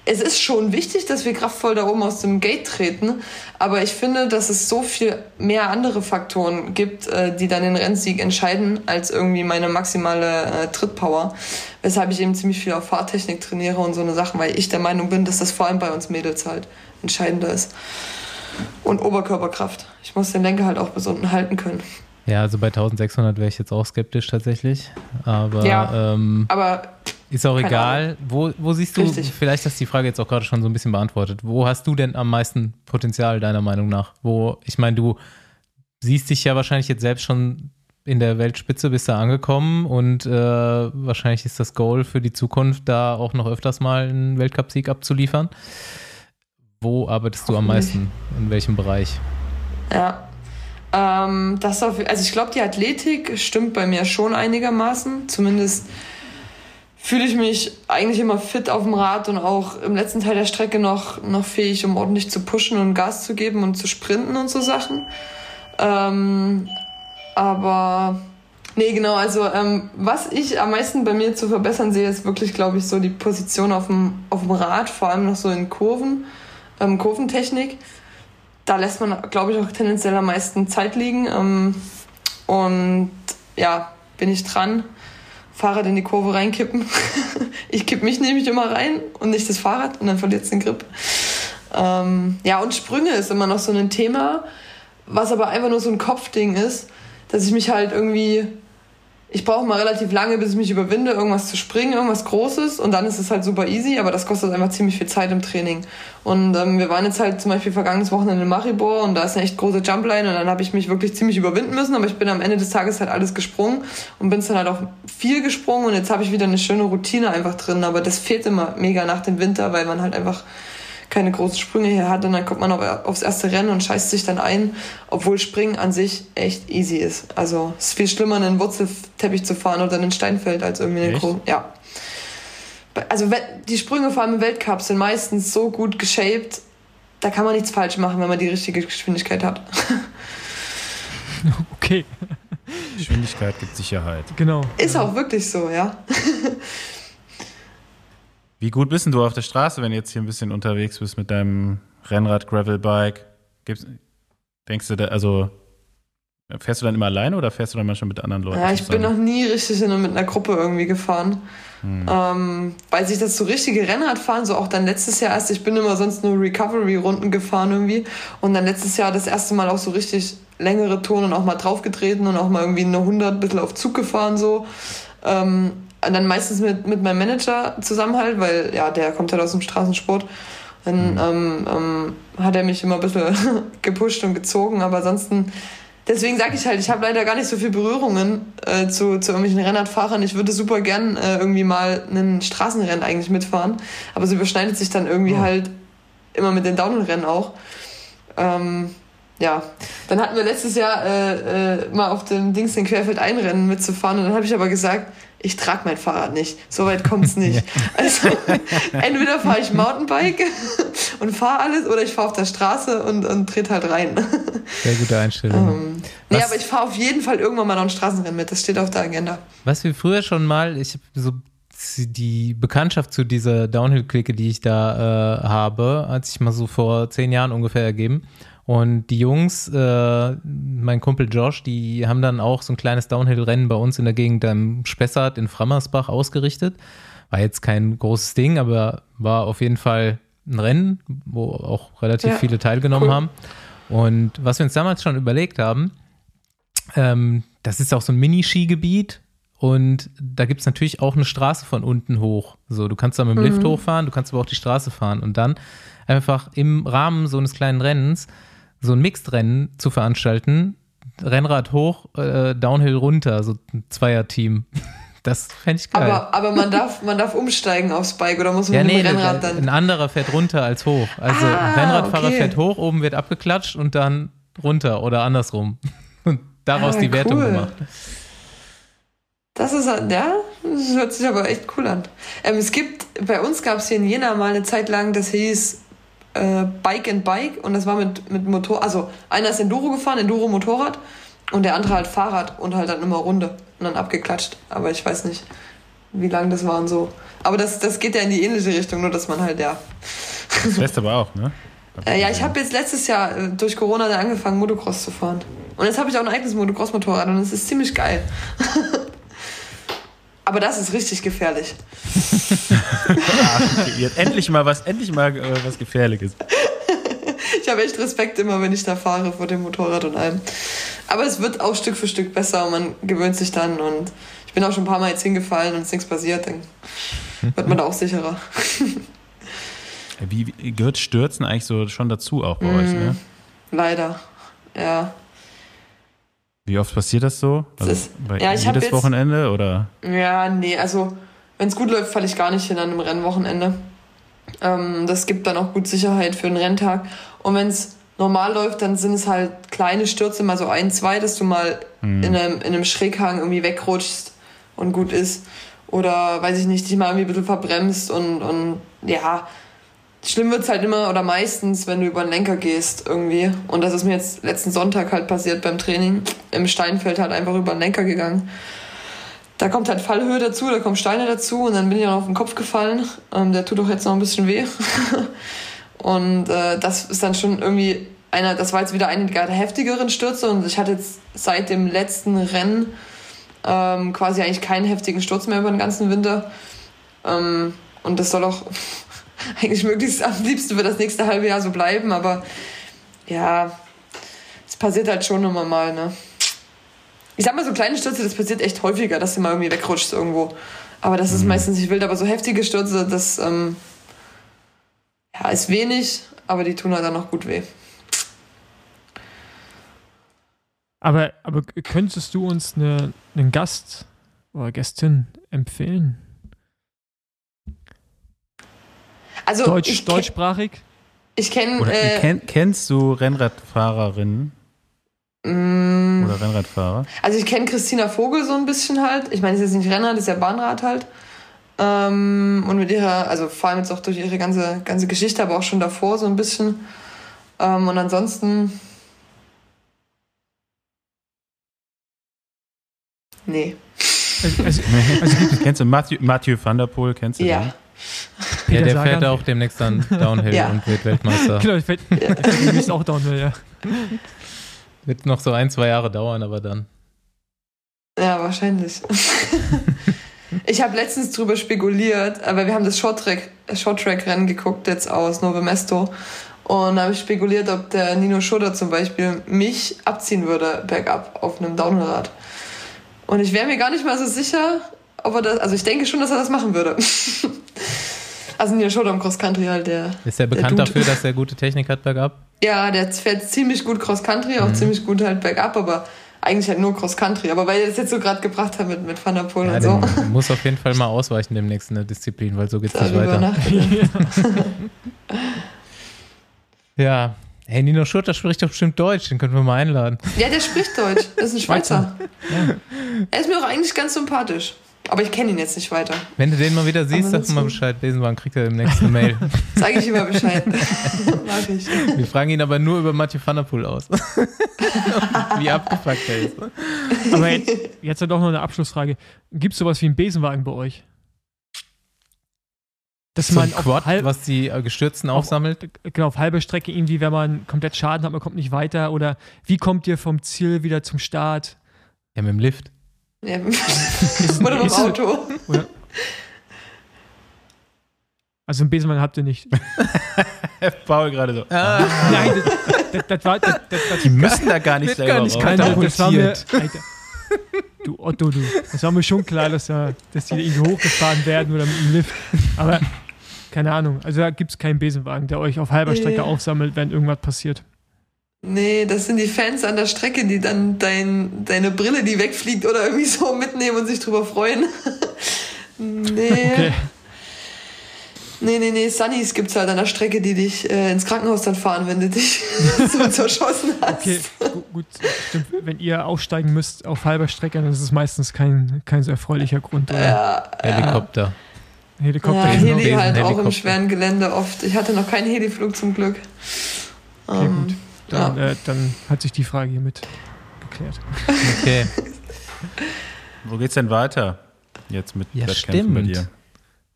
es ist schon wichtig, dass wir kraftvoll da oben aus dem Gate treten, aber ich finde, dass es so viel mehr andere Faktoren gibt, äh, die dann den Rennsieg entscheiden, als irgendwie meine maximale äh, Trittpower. Weshalb ich eben ziemlich viel auf Fahrtechnik trainiere und so eine Sachen, weil ich der Meinung bin, dass das vor allem bei uns Mädels halt entscheidender ist. Und Oberkörperkraft. Ich muss den Lenker halt auch bis unten halten können. Ja, also bei 1600 wäre ich jetzt auch skeptisch tatsächlich. Aber, Ja, ähm, Aber ist auch keine egal. Wo, wo siehst du, Richtig. vielleicht hast du die Frage jetzt auch gerade schon so ein bisschen beantwortet. Wo hast du denn am meisten Potenzial deiner Meinung nach? Wo, ich meine, du siehst dich ja wahrscheinlich jetzt selbst schon in der Weltspitze, bist da angekommen und äh, wahrscheinlich ist das Goal für die Zukunft, da auch noch öfters mal einen Weltcupsieg abzuliefern. Wo arbeitest du am meisten? In welchem Bereich? Ja. Ähm, das auf, also ich glaube, die Athletik stimmt bei mir schon einigermaßen. Zumindest fühle ich mich eigentlich immer fit auf dem Rad und auch im letzten Teil der Strecke noch, noch fähig, um ordentlich zu pushen und Gas zu geben und zu sprinten und so Sachen. Ähm, aber nee, genau, also ähm, was ich am meisten bei mir zu verbessern sehe, ist wirklich, glaube ich, so die Position auf dem, auf dem Rad, vor allem noch so in Kurven, ähm, Kurventechnik da lässt man, glaube ich, auch tendenziell am meisten Zeit liegen. Ähm, und ja, bin ich dran. Fahrrad in die Kurve reinkippen. ich kipp mich nämlich immer rein und nicht das Fahrrad und dann verliert es den Grip. Ähm, ja, und Sprünge ist immer noch so ein Thema, was aber einfach nur so ein Kopfding ist, dass ich mich halt irgendwie. Ich brauche mal relativ lange, bis ich mich überwinde, irgendwas zu springen, irgendwas Großes und dann ist es halt super easy, aber das kostet einfach ziemlich viel Zeit im Training. Und ähm, wir waren jetzt halt zum Beispiel vergangenes Wochenende in Maribor und da ist eine echt große Jumpline und dann habe ich mich wirklich ziemlich überwinden müssen, aber ich bin am Ende des Tages halt alles gesprungen und bin dann halt auch viel gesprungen und jetzt habe ich wieder eine schöne Routine einfach drin, aber das fehlt immer mega nach dem Winter, weil man halt einfach keine großen Sprünge hier hat und dann kommt man auf, aufs erste Rennen und scheißt sich dann ein, obwohl Springen an sich echt easy ist. Also es ist viel schlimmer, einen Wurzelteppich zu fahren oder einen Steinfeld als irgendwie einen Echt? großen. Ja. Also die Sprünge vor allem im Weltcup sind meistens so gut geshaped, da kann man nichts falsch machen, wenn man die richtige Geschwindigkeit hat. Okay, Geschwindigkeit gibt Sicherheit. genau. Ist auch wirklich so, ja. Wie gut bist denn du auf der Straße, wenn du jetzt hier ein bisschen unterwegs bist mit deinem Rennrad, Gravelbike? Gibt's, denkst du da, also fährst du dann immer alleine oder fährst du dann manchmal mit anderen Leuten? Ja, ich bin noch zusammen? nie richtig in, mit einer Gruppe irgendwie gefahren. Ähm, weil sich das so richtige Rennradfahren, so auch dann letztes Jahr erst, ich bin immer sonst nur Recovery-Runden gefahren irgendwie. Und dann letztes Jahr das erste Mal auch so richtig längere Touren und auch mal draufgetreten und auch mal irgendwie eine 100 ein bisschen auf Zug gefahren so. Ähm, dann meistens mit, mit meinem Manager zusammen halt, weil ja, der kommt halt aus dem Straßensport. Dann ähm, ähm, hat er mich immer ein bisschen gepusht und gezogen, aber ansonsten Deswegen sage ich halt, ich habe leider gar nicht so viel Berührungen äh, zu, zu irgendwelchen Rennradfahrern. Ich würde super gern äh, irgendwie mal einen Straßenrennen eigentlich mitfahren, aber es überschneidet sich dann irgendwie halt immer mit den Downhill-Rennen auch. Ähm, ja, dann hatten wir letztes Jahr äh, äh, mal auf dem Dings den Querfeld einrennen mitzufahren und dann habe ich aber gesagt, ich trage mein Fahrrad nicht. So weit kommt's nicht. Also entweder fahre ich Mountainbike und fahre alles oder ich fahre auf der Straße und, und trete halt rein. Sehr gute Einstellung. Ähm, nee, aber ich fahre auf jeden Fall irgendwann mal noch ein Straßenrennen mit. Das steht auf der Agenda. Was wir früher schon mal, ich habe so die Bekanntschaft zu dieser Downhill-Clique, die ich da äh, habe, hat sich mal so vor zehn Jahren ungefähr ergeben. Und die Jungs, äh, mein Kumpel Josh, die haben dann auch so ein kleines Downhill-Rennen bei uns in der Gegend am Spessart in Frammersbach ausgerichtet. War jetzt kein großes Ding, aber war auf jeden Fall ein Rennen, wo auch relativ Ja, viele teilgenommen cool. haben. Und was wir uns damals schon überlegt haben, ähm, das ist auch so ein Mini-Skigebiet und da gibt es natürlich auch eine Straße von unten hoch. So, du kannst da mit dem Lift hochfahren, du kannst aber auch die Straße fahren und dann einfach im Rahmen so eines kleinen Rennens so ein Mixed-Rennen zu veranstalten, Rennrad hoch, äh, Downhill runter, so ein Zweier-Team. Das fände ich geil. Aber, aber man, darf, man darf umsteigen aufs Bike oder muss man ja, mit nee, dem Rennrad dann. ein anderer fährt runter als hoch. Also Ah, ein Rennradfahrer okay. fährt hoch, oben wird abgeklatscht und dann runter oder andersrum. Und daraus Ah, die Wertung cool. gemacht. Das ist, ja, das hört sich aber echt cool an. Ähm, es gibt, bei uns gab es hier in Jena mal eine Zeit lang, das hieß äh, Bike and Bike und das war mit, mit Motor, also einer ist Enduro gefahren, Enduro Motorrad und der andere halt Fahrrad und halt dann immer Runde und dann abgeklatscht. Aber ich weiß nicht, wie lang das war und so. Aber das, das geht ja in die ähnliche Richtung, nur dass man halt, ja. Das fährst aber auch, ne? Äh, ja, ich habe jetzt letztes Jahr äh, durch Corona dann angefangen, Motocross zu fahren. Und jetzt habe ich auch ein eigenes Motocross-Motorrad und es ist ziemlich geil. Aber das ist richtig gefährlich. Endlich mal was, endlich mal äh, was Gefährliches. Ich habe echt Respekt immer, wenn ich da fahre vor dem Motorrad und allem. Aber es wird auch Stück für Stück besser und man gewöhnt sich dann und ich bin auch schon ein paar Mal jetzt hingefallen und es ist nichts passiert, dann wird man da auch sicherer. Wie, wie gehört Stürzen eigentlich so schon dazu auch bei euch, ne? Leider, ja. Wie oft passiert das so? Das Also ist- bei ja, ich jedes jetzt- Wochenende oder? Ja, nee, also wenn es gut läuft, falle ich gar nicht hin an einem Rennwochenende. Ähm, das gibt dann auch gut Sicherheit für den Renntag. Und wenn es normal läuft, dann sind es halt kleine Stürze, mal so ein, zwei, dass du mal in, einem, in einem Schräghang irgendwie wegrutschst und gut ist. Oder, weiß ich nicht, dich mal irgendwie ein bisschen verbremst und, und ja, schlimm wird's halt immer oder meistens, wenn du über den Lenker gehst irgendwie. Und das ist mir jetzt letzten Sonntag halt passiert beim Training. Im Steinfeld halt einfach über den Lenker gegangen. Da kommt halt Fallhöhe dazu, da kommen Steine dazu und dann bin ich auch auf den Kopf gefallen. Ähm, der tut auch jetzt noch ein bisschen weh. und äh, das ist dann schon irgendwie einer, das war jetzt wieder eine der heftigeren Stürze und ich hatte jetzt seit dem letzten Rennen ähm, quasi eigentlich keinen heftigen Sturz mehr über den ganzen Winter. Ähm, und das soll auch eigentlich möglichst am liebsten für das nächste halbe Jahr so bleiben, aber ja, es passiert halt schon immer mal, ne? Ich sag mal, so kleine Stürze, das passiert echt häufiger, dass du mal irgendwie wegrutschst irgendwo. Aber das ist meistens nicht wild, aber so heftige Stürze, das ähm, ja, ist wenig, aber die tun halt dann noch gut weh. Aber, aber könntest du uns eine, einen Gast oder Gästin empfehlen? Also Deutsch, ich, deutschsprachig? ich kenne äh, kenn, kennst du Rennradfahrerinnen mm, oder Rennradfahrer? Also ich kenne Christina Vogel so ein bisschen halt. Ich meine, sie ist jetzt nicht Rennrad, das ist ja Bahnrad halt. Ähm, und mit ihrer, also vor allem jetzt auch durch ihre ganze, ganze Geschichte, aber auch schon davor so ein bisschen. Ähm, und ansonsten. Nee. Also, also, also Kennst du Mathieu, Mathieu van der Poel? Kennst du Ja. den? Ja, Peter der Sagan. fährt auch demnächst dann Downhill Ja. und wird Weltmeister. Genau, ich fällt demnächst auch Downhill, ja. Wird noch so ein, zwei Jahre dauern, aber dann. Ja, wahrscheinlich. ich habe letztens drüber spekuliert, aber wir haben das Shorttrack- Shorttrack-Rennen geguckt jetzt aus Novo Mesto. Und da habe ich spekuliert, ob der Nino Schurter zum Beispiel mich abziehen würde bergab auf einem Downhillrad. Und ich wäre mir gar nicht mal so sicher, ob er das, also ich denke schon, dass er das machen würde. also Nino Schurter im Cross Country halt, der, Ist er Der bekannt dafür, dass er gute Technik hat bergab? ja, der fährt ziemlich gut Cross Country, auch ziemlich gut halt bergab, aber eigentlich halt nur Cross Country. Aber weil er das jetzt so gerade gebracht hat mit, mit Van der Poel Ja, und so. der muss auf jeden Fall mal ausweichen demnächst in der Disziplin, weil so geht's nicht weiter. Ja. Hey, Nino Schurter spricht doch bestimmt Deutsch, den können wir mal einladen. Ja, der spricht Deutsch. Das ist ein Schweizer. Er ist mir auch eigentlich ganz sympathisch. Aber ich kenne ihn jetzt nicht weiter. Wenn du den mal wieder siehst, sag mal Bescheid. Besenwagen kriegt er demnächst eine Mail. Sage ich immer Bescheid. Mag ich. Wir fragen ihn aber nur über Mathieu van der Poel aus. Wie abgefuckt er ist. Aber jetzt, jetzt doch noch eine Abschlussfrage. Gibt es sowas wie einen Besenwagen bei euch? Dass So ein man auf, Quad, halb, was die äh, Gestürzten auf- aufsammelt. genau, auf halber Strecke irgendwie, wenn man komplett Schaden hat, man kommt nicht weiter oder wie kommt ihr vom Ziel wieder zum Start? Ja, mit dem Lift. Ja. Ist- Oder mit dem Auto. Also einen Besenwagen habt ihr nicht. Paul gerade so. Nein, das, das, das war. Das, das, das, Die müssen da gar nicht selber gar nicht. Nein, das, das war mir. Alter, du Otto, du. Das war mir schon klar, dass, da, dass die irgendwie hochgefahren werden oder mit dem Lift. Aber keine Ahnung. Also da gibt es keinen Besenwagen, der euch auf halber Strecke aufsammelt, wenn irgendwas passiert. Nee, das sind die Fans an der Strecke, die dann dein, deine Brille, die wegfliegt oder irgendwie so mitnehmen und sich drüber freuen. nee. Okay. Nee, nee, nee, Sunnies gibt's halt an der Strecke, die dich äh, ins Krankenhaus dann fahren, wenn du dich so zerschossen hast. Okay, gu- gut, stimmt. Wenn ihr aufsteigen müsst auf halber Strecke, dann ist es meistens kein, kein so erfreulicher Grund. Oder? Ja, Helikopter. Helikopter. ja, Heli halt auch im Helikopter. schweren Gelände oft. Ich hatte noch keinen Heliflug zum Glück. Okay, Ähm, gut. Dann, äh, dann hat sich die Frage hiermit geklärt. Okay. Wo geht's denn weiter? Jetzt mit Ja, Wettkämpfen bei stimmt. dir.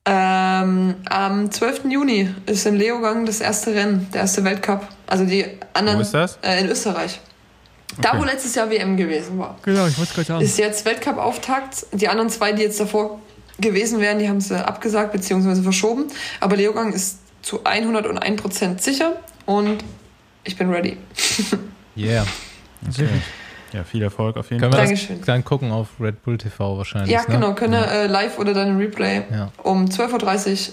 Ähm, am 12. Juni ist in Leogang das erste Rennen, der erste Weltcup. Also die anderen. Wo ist das? Äh, in Österreich. Da, Okay. wo letztes Jahr WM gewesen war. Genau, ich wollte es gerade sagen. Ist jetzt Weltcup-Auftakt. Die anderen zwei, die jetzt davor gewesen wären, die haben sie abgesagt bzw. verschoben. Aber Leogang ist zu 101% sicher und ich bin ready. Yeah. Gut. Ja, viel Erfolg auf jeden Können wir Fall. Dankeschön. das dann gucken auf Red Bull TV wahrscheinlich. Ja, ne? genau. Können äh, live oder dann im Replay Ja. um 12.30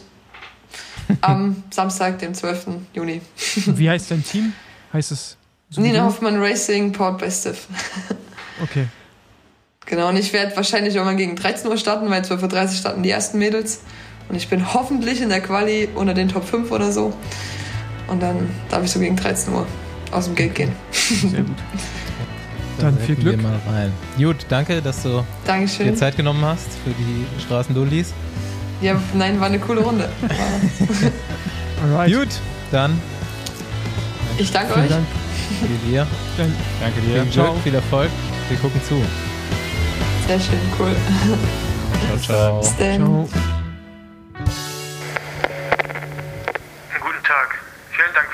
Uhr am Samstag, dem 12. Juni. Wie heißt dein Team? Heißt es so Nina? Hoffmann Racing, Port by Stiff. Okay. Genau, und ich werde wahrscheinlich irgendwann gegen 13 Uhr starten, weil 12.30 Uhr starten die ersten Mädels. Und ich bin hoffentlich in der Quali unter den Top 5 oder so. Und dann darf ich so gegen 13 Uhr aus dem Gate gehen. Sehr gut. Da Dann viel Glück. mal rein. Gut, danke, dass du dir Dankeschön. Zeit genommen hast für die Straßendullis. Ja, nein, war eine coole Runde. Alright. Gut, dann Ich danke Vielen euch. Dank. wie dir. Dann Danke dir. Viel Ciao. Glück, viel Erfolg. Wir gucken zu. Sehr schön, cool. Ciao, ciao. Bis dann. ciao.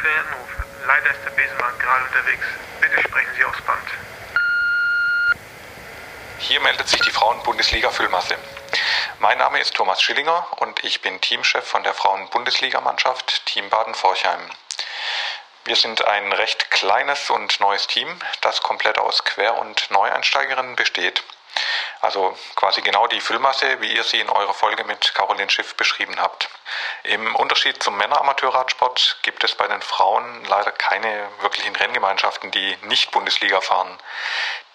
Ihren Anruf. Leider ist der Besenwagen gerade unterwegs. Bitte sprechen Sie aufs Band. Hier meldet sich die Frauen-Bundesliga-Füllmasse. Mein Name ist Thomas Schillinger und ich bin Teamchef von der Frauen-Bundesligamannschaft Team Baden-Forchheim. Wir sind ein recht kleines und neues Team, das komplett aus Quer- und Neueinsteigerinnen besteht. Also quasi genau die Füllmasse, wie ihr sie in eurer Folge mit Caroline Schiff beschrieben habt. Im Unterschied zum Männeramateurradsport gibt es bei den Frauen leider keine wirklichen Renngemeinschaften, die nicht Bundesliga fahren.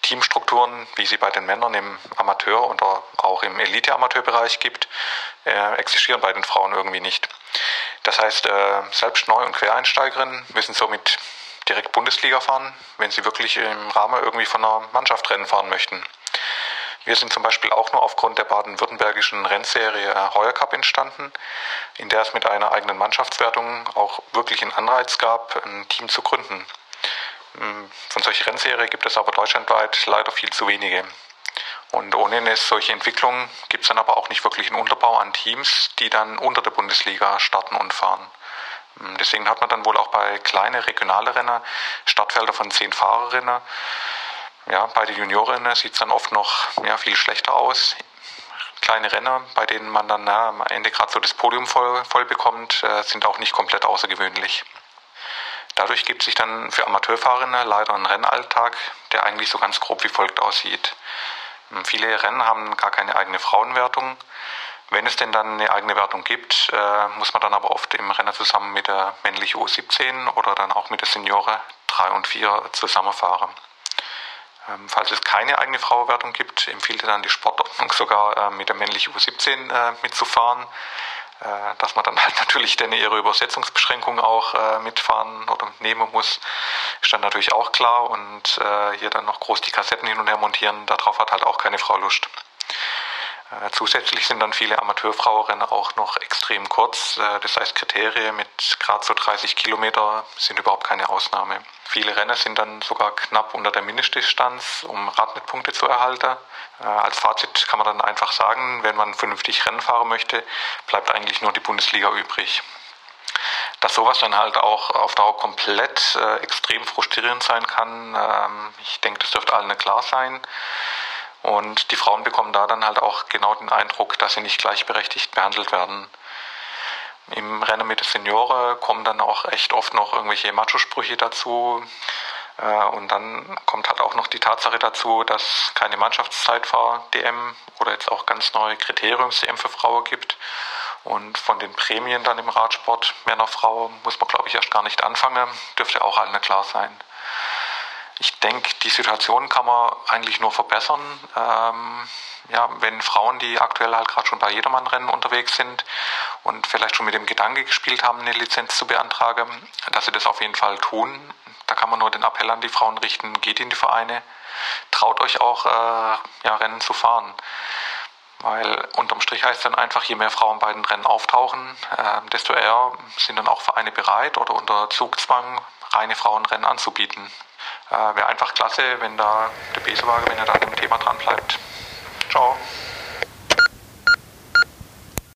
Teamstrukturen, wie sie bei den Männern im Amateur- und auch im Elite-Amateurbereich gibt, äh, existieren bei den Frauen irgendwie nicht. Das heißt, äh, selbst Neu- und Quereinsteigerinnen müssen somit direkt Bundesliga fahren, wenn sie wirklich im Rahmen irgendwie von einer Mannschaft Rennen fahren möchten. Wir sind zum Beispiel auch nur aufgrund der baden-württembergischen Rennserie äh, Heuer Cup entstanden, in der es mit einer eigenen Mannschaftswertung auch wirklich einen Anreiz gab, ein Team zu gründen. Mm, Von solcher Rennserie gibt es aber deutschlandweit leider viel zu wenige. Und ohne eine solche Entwicklung gibt es dann aber auch nicht wirklich einen Unterbau an Teams, die dann unter der Bundesliga starten und fahren. Mm, Deswegen hat man dann wohl auch bei kleinen regionale Rennen Startfelder von zehn Fahrerinnen. Ja, bei den Juniorinnen sieht es dann oft noch ja, viel schlechter aus. Kleine Rennen, bei denen man dann ja, am Ende gerade so das Podium voll, voll bekommt, äh, sind auch nicht komplett außergewöhnlich. Dadurch gibt sich dann für Amateurfahrerinnen leider ein Rennalltag, der eigentlich so ganz grob wie folgt aussieht. Ähm, Viele Rennen haben gar keine eigene Frauenwertung. Wenn es denn dann eine eigene Wertung gibt, äh, muss man dann aber oft im Rennen zusammen mit der männlichen U17 oder dann auch mit der Seniore 3 und 4 zusammenfahren. Ähm, Falls es keine eigene Frauenwertung gibt, empfiehlt dann die Sportordnung sogar äh, mit der männlichen U17 äh, mitzufahren, äh, dass man dann halt natürlich dann ihre Übersetzungsbeschränkung auch mitfahren oder nehmen muss, ist dann natürlich auch klar und hier dann noch groß die Kassetten hin und her montieren, darauf hat halt auch keine Frau Lust. Äh, Zusätzlich sind dann viele Amateurfrauenrennen auch noch extrem kurz. Äh, Das heißt, Kriterien mit gerade so 30 Kilometer sind überhaupt keine Ausnahme. Viele Rennen sind dann sogar knapp unter der Mindestdistanz, um Radnettpunkte zu erhalten. Äh, Als Fazit kann man dann einfach sagen, wenn man vernünftig Rennen fahren möchte, bleibt eigentlich nur die Bundesliga übrig. Dass sowas dann halt auch auf Dauer komplett äh, extrem frustrierend sein kann, ähm, ich denke, das dürfte allen klar sein. Und die Frauen bekommen da dann halt auch genau den Eindruck, dass sie nicht gleichberechtigt behandelt werden. Im Rennen mit den Senioren kommen dann auch echt oft noch irgendwelche Macho-Sprüche dazu. Äh, Und dann kommt halt auch noch die Tatsache dazu, dass keine Mannschaftszeitfahr-DM oder jetzt auch ganz neue Kriteriums-DM für Frauen gibt. Und von den Prämien dann im Radsport, Männer, Frau, muss man glaube ich erst gar nicht anfangen, dürfte auch allen klar sein. Ich denke, die Situation kann man eigentlich nur verbessern. Ähm, ja, wenn Frauen, die aktuell halt gerade schon bei Jedermannrennen unterwegs sind und vielleicht schon mit dem Gedanke gespielt haben, eine Lizenz zu beantragen, dass sie das auf jeden Fall tun. Da kann man nur den Appell an die Frauen richten, geht in die Vereine, traut euch auch, äh, ja, Rennen zu fahren. Weil unterm Strich heißt dann einfach, je mehr Frauen bei den Rennen auftauchen, äh, desto eher sind dann auch Vereine bereit oder unter Zugzwang reine Frauenrennen anzubieten. Äh, Wäre einfach klasse, wenn da der Besewagen, wenn er da an dem Thema dran bleibt. Ciao.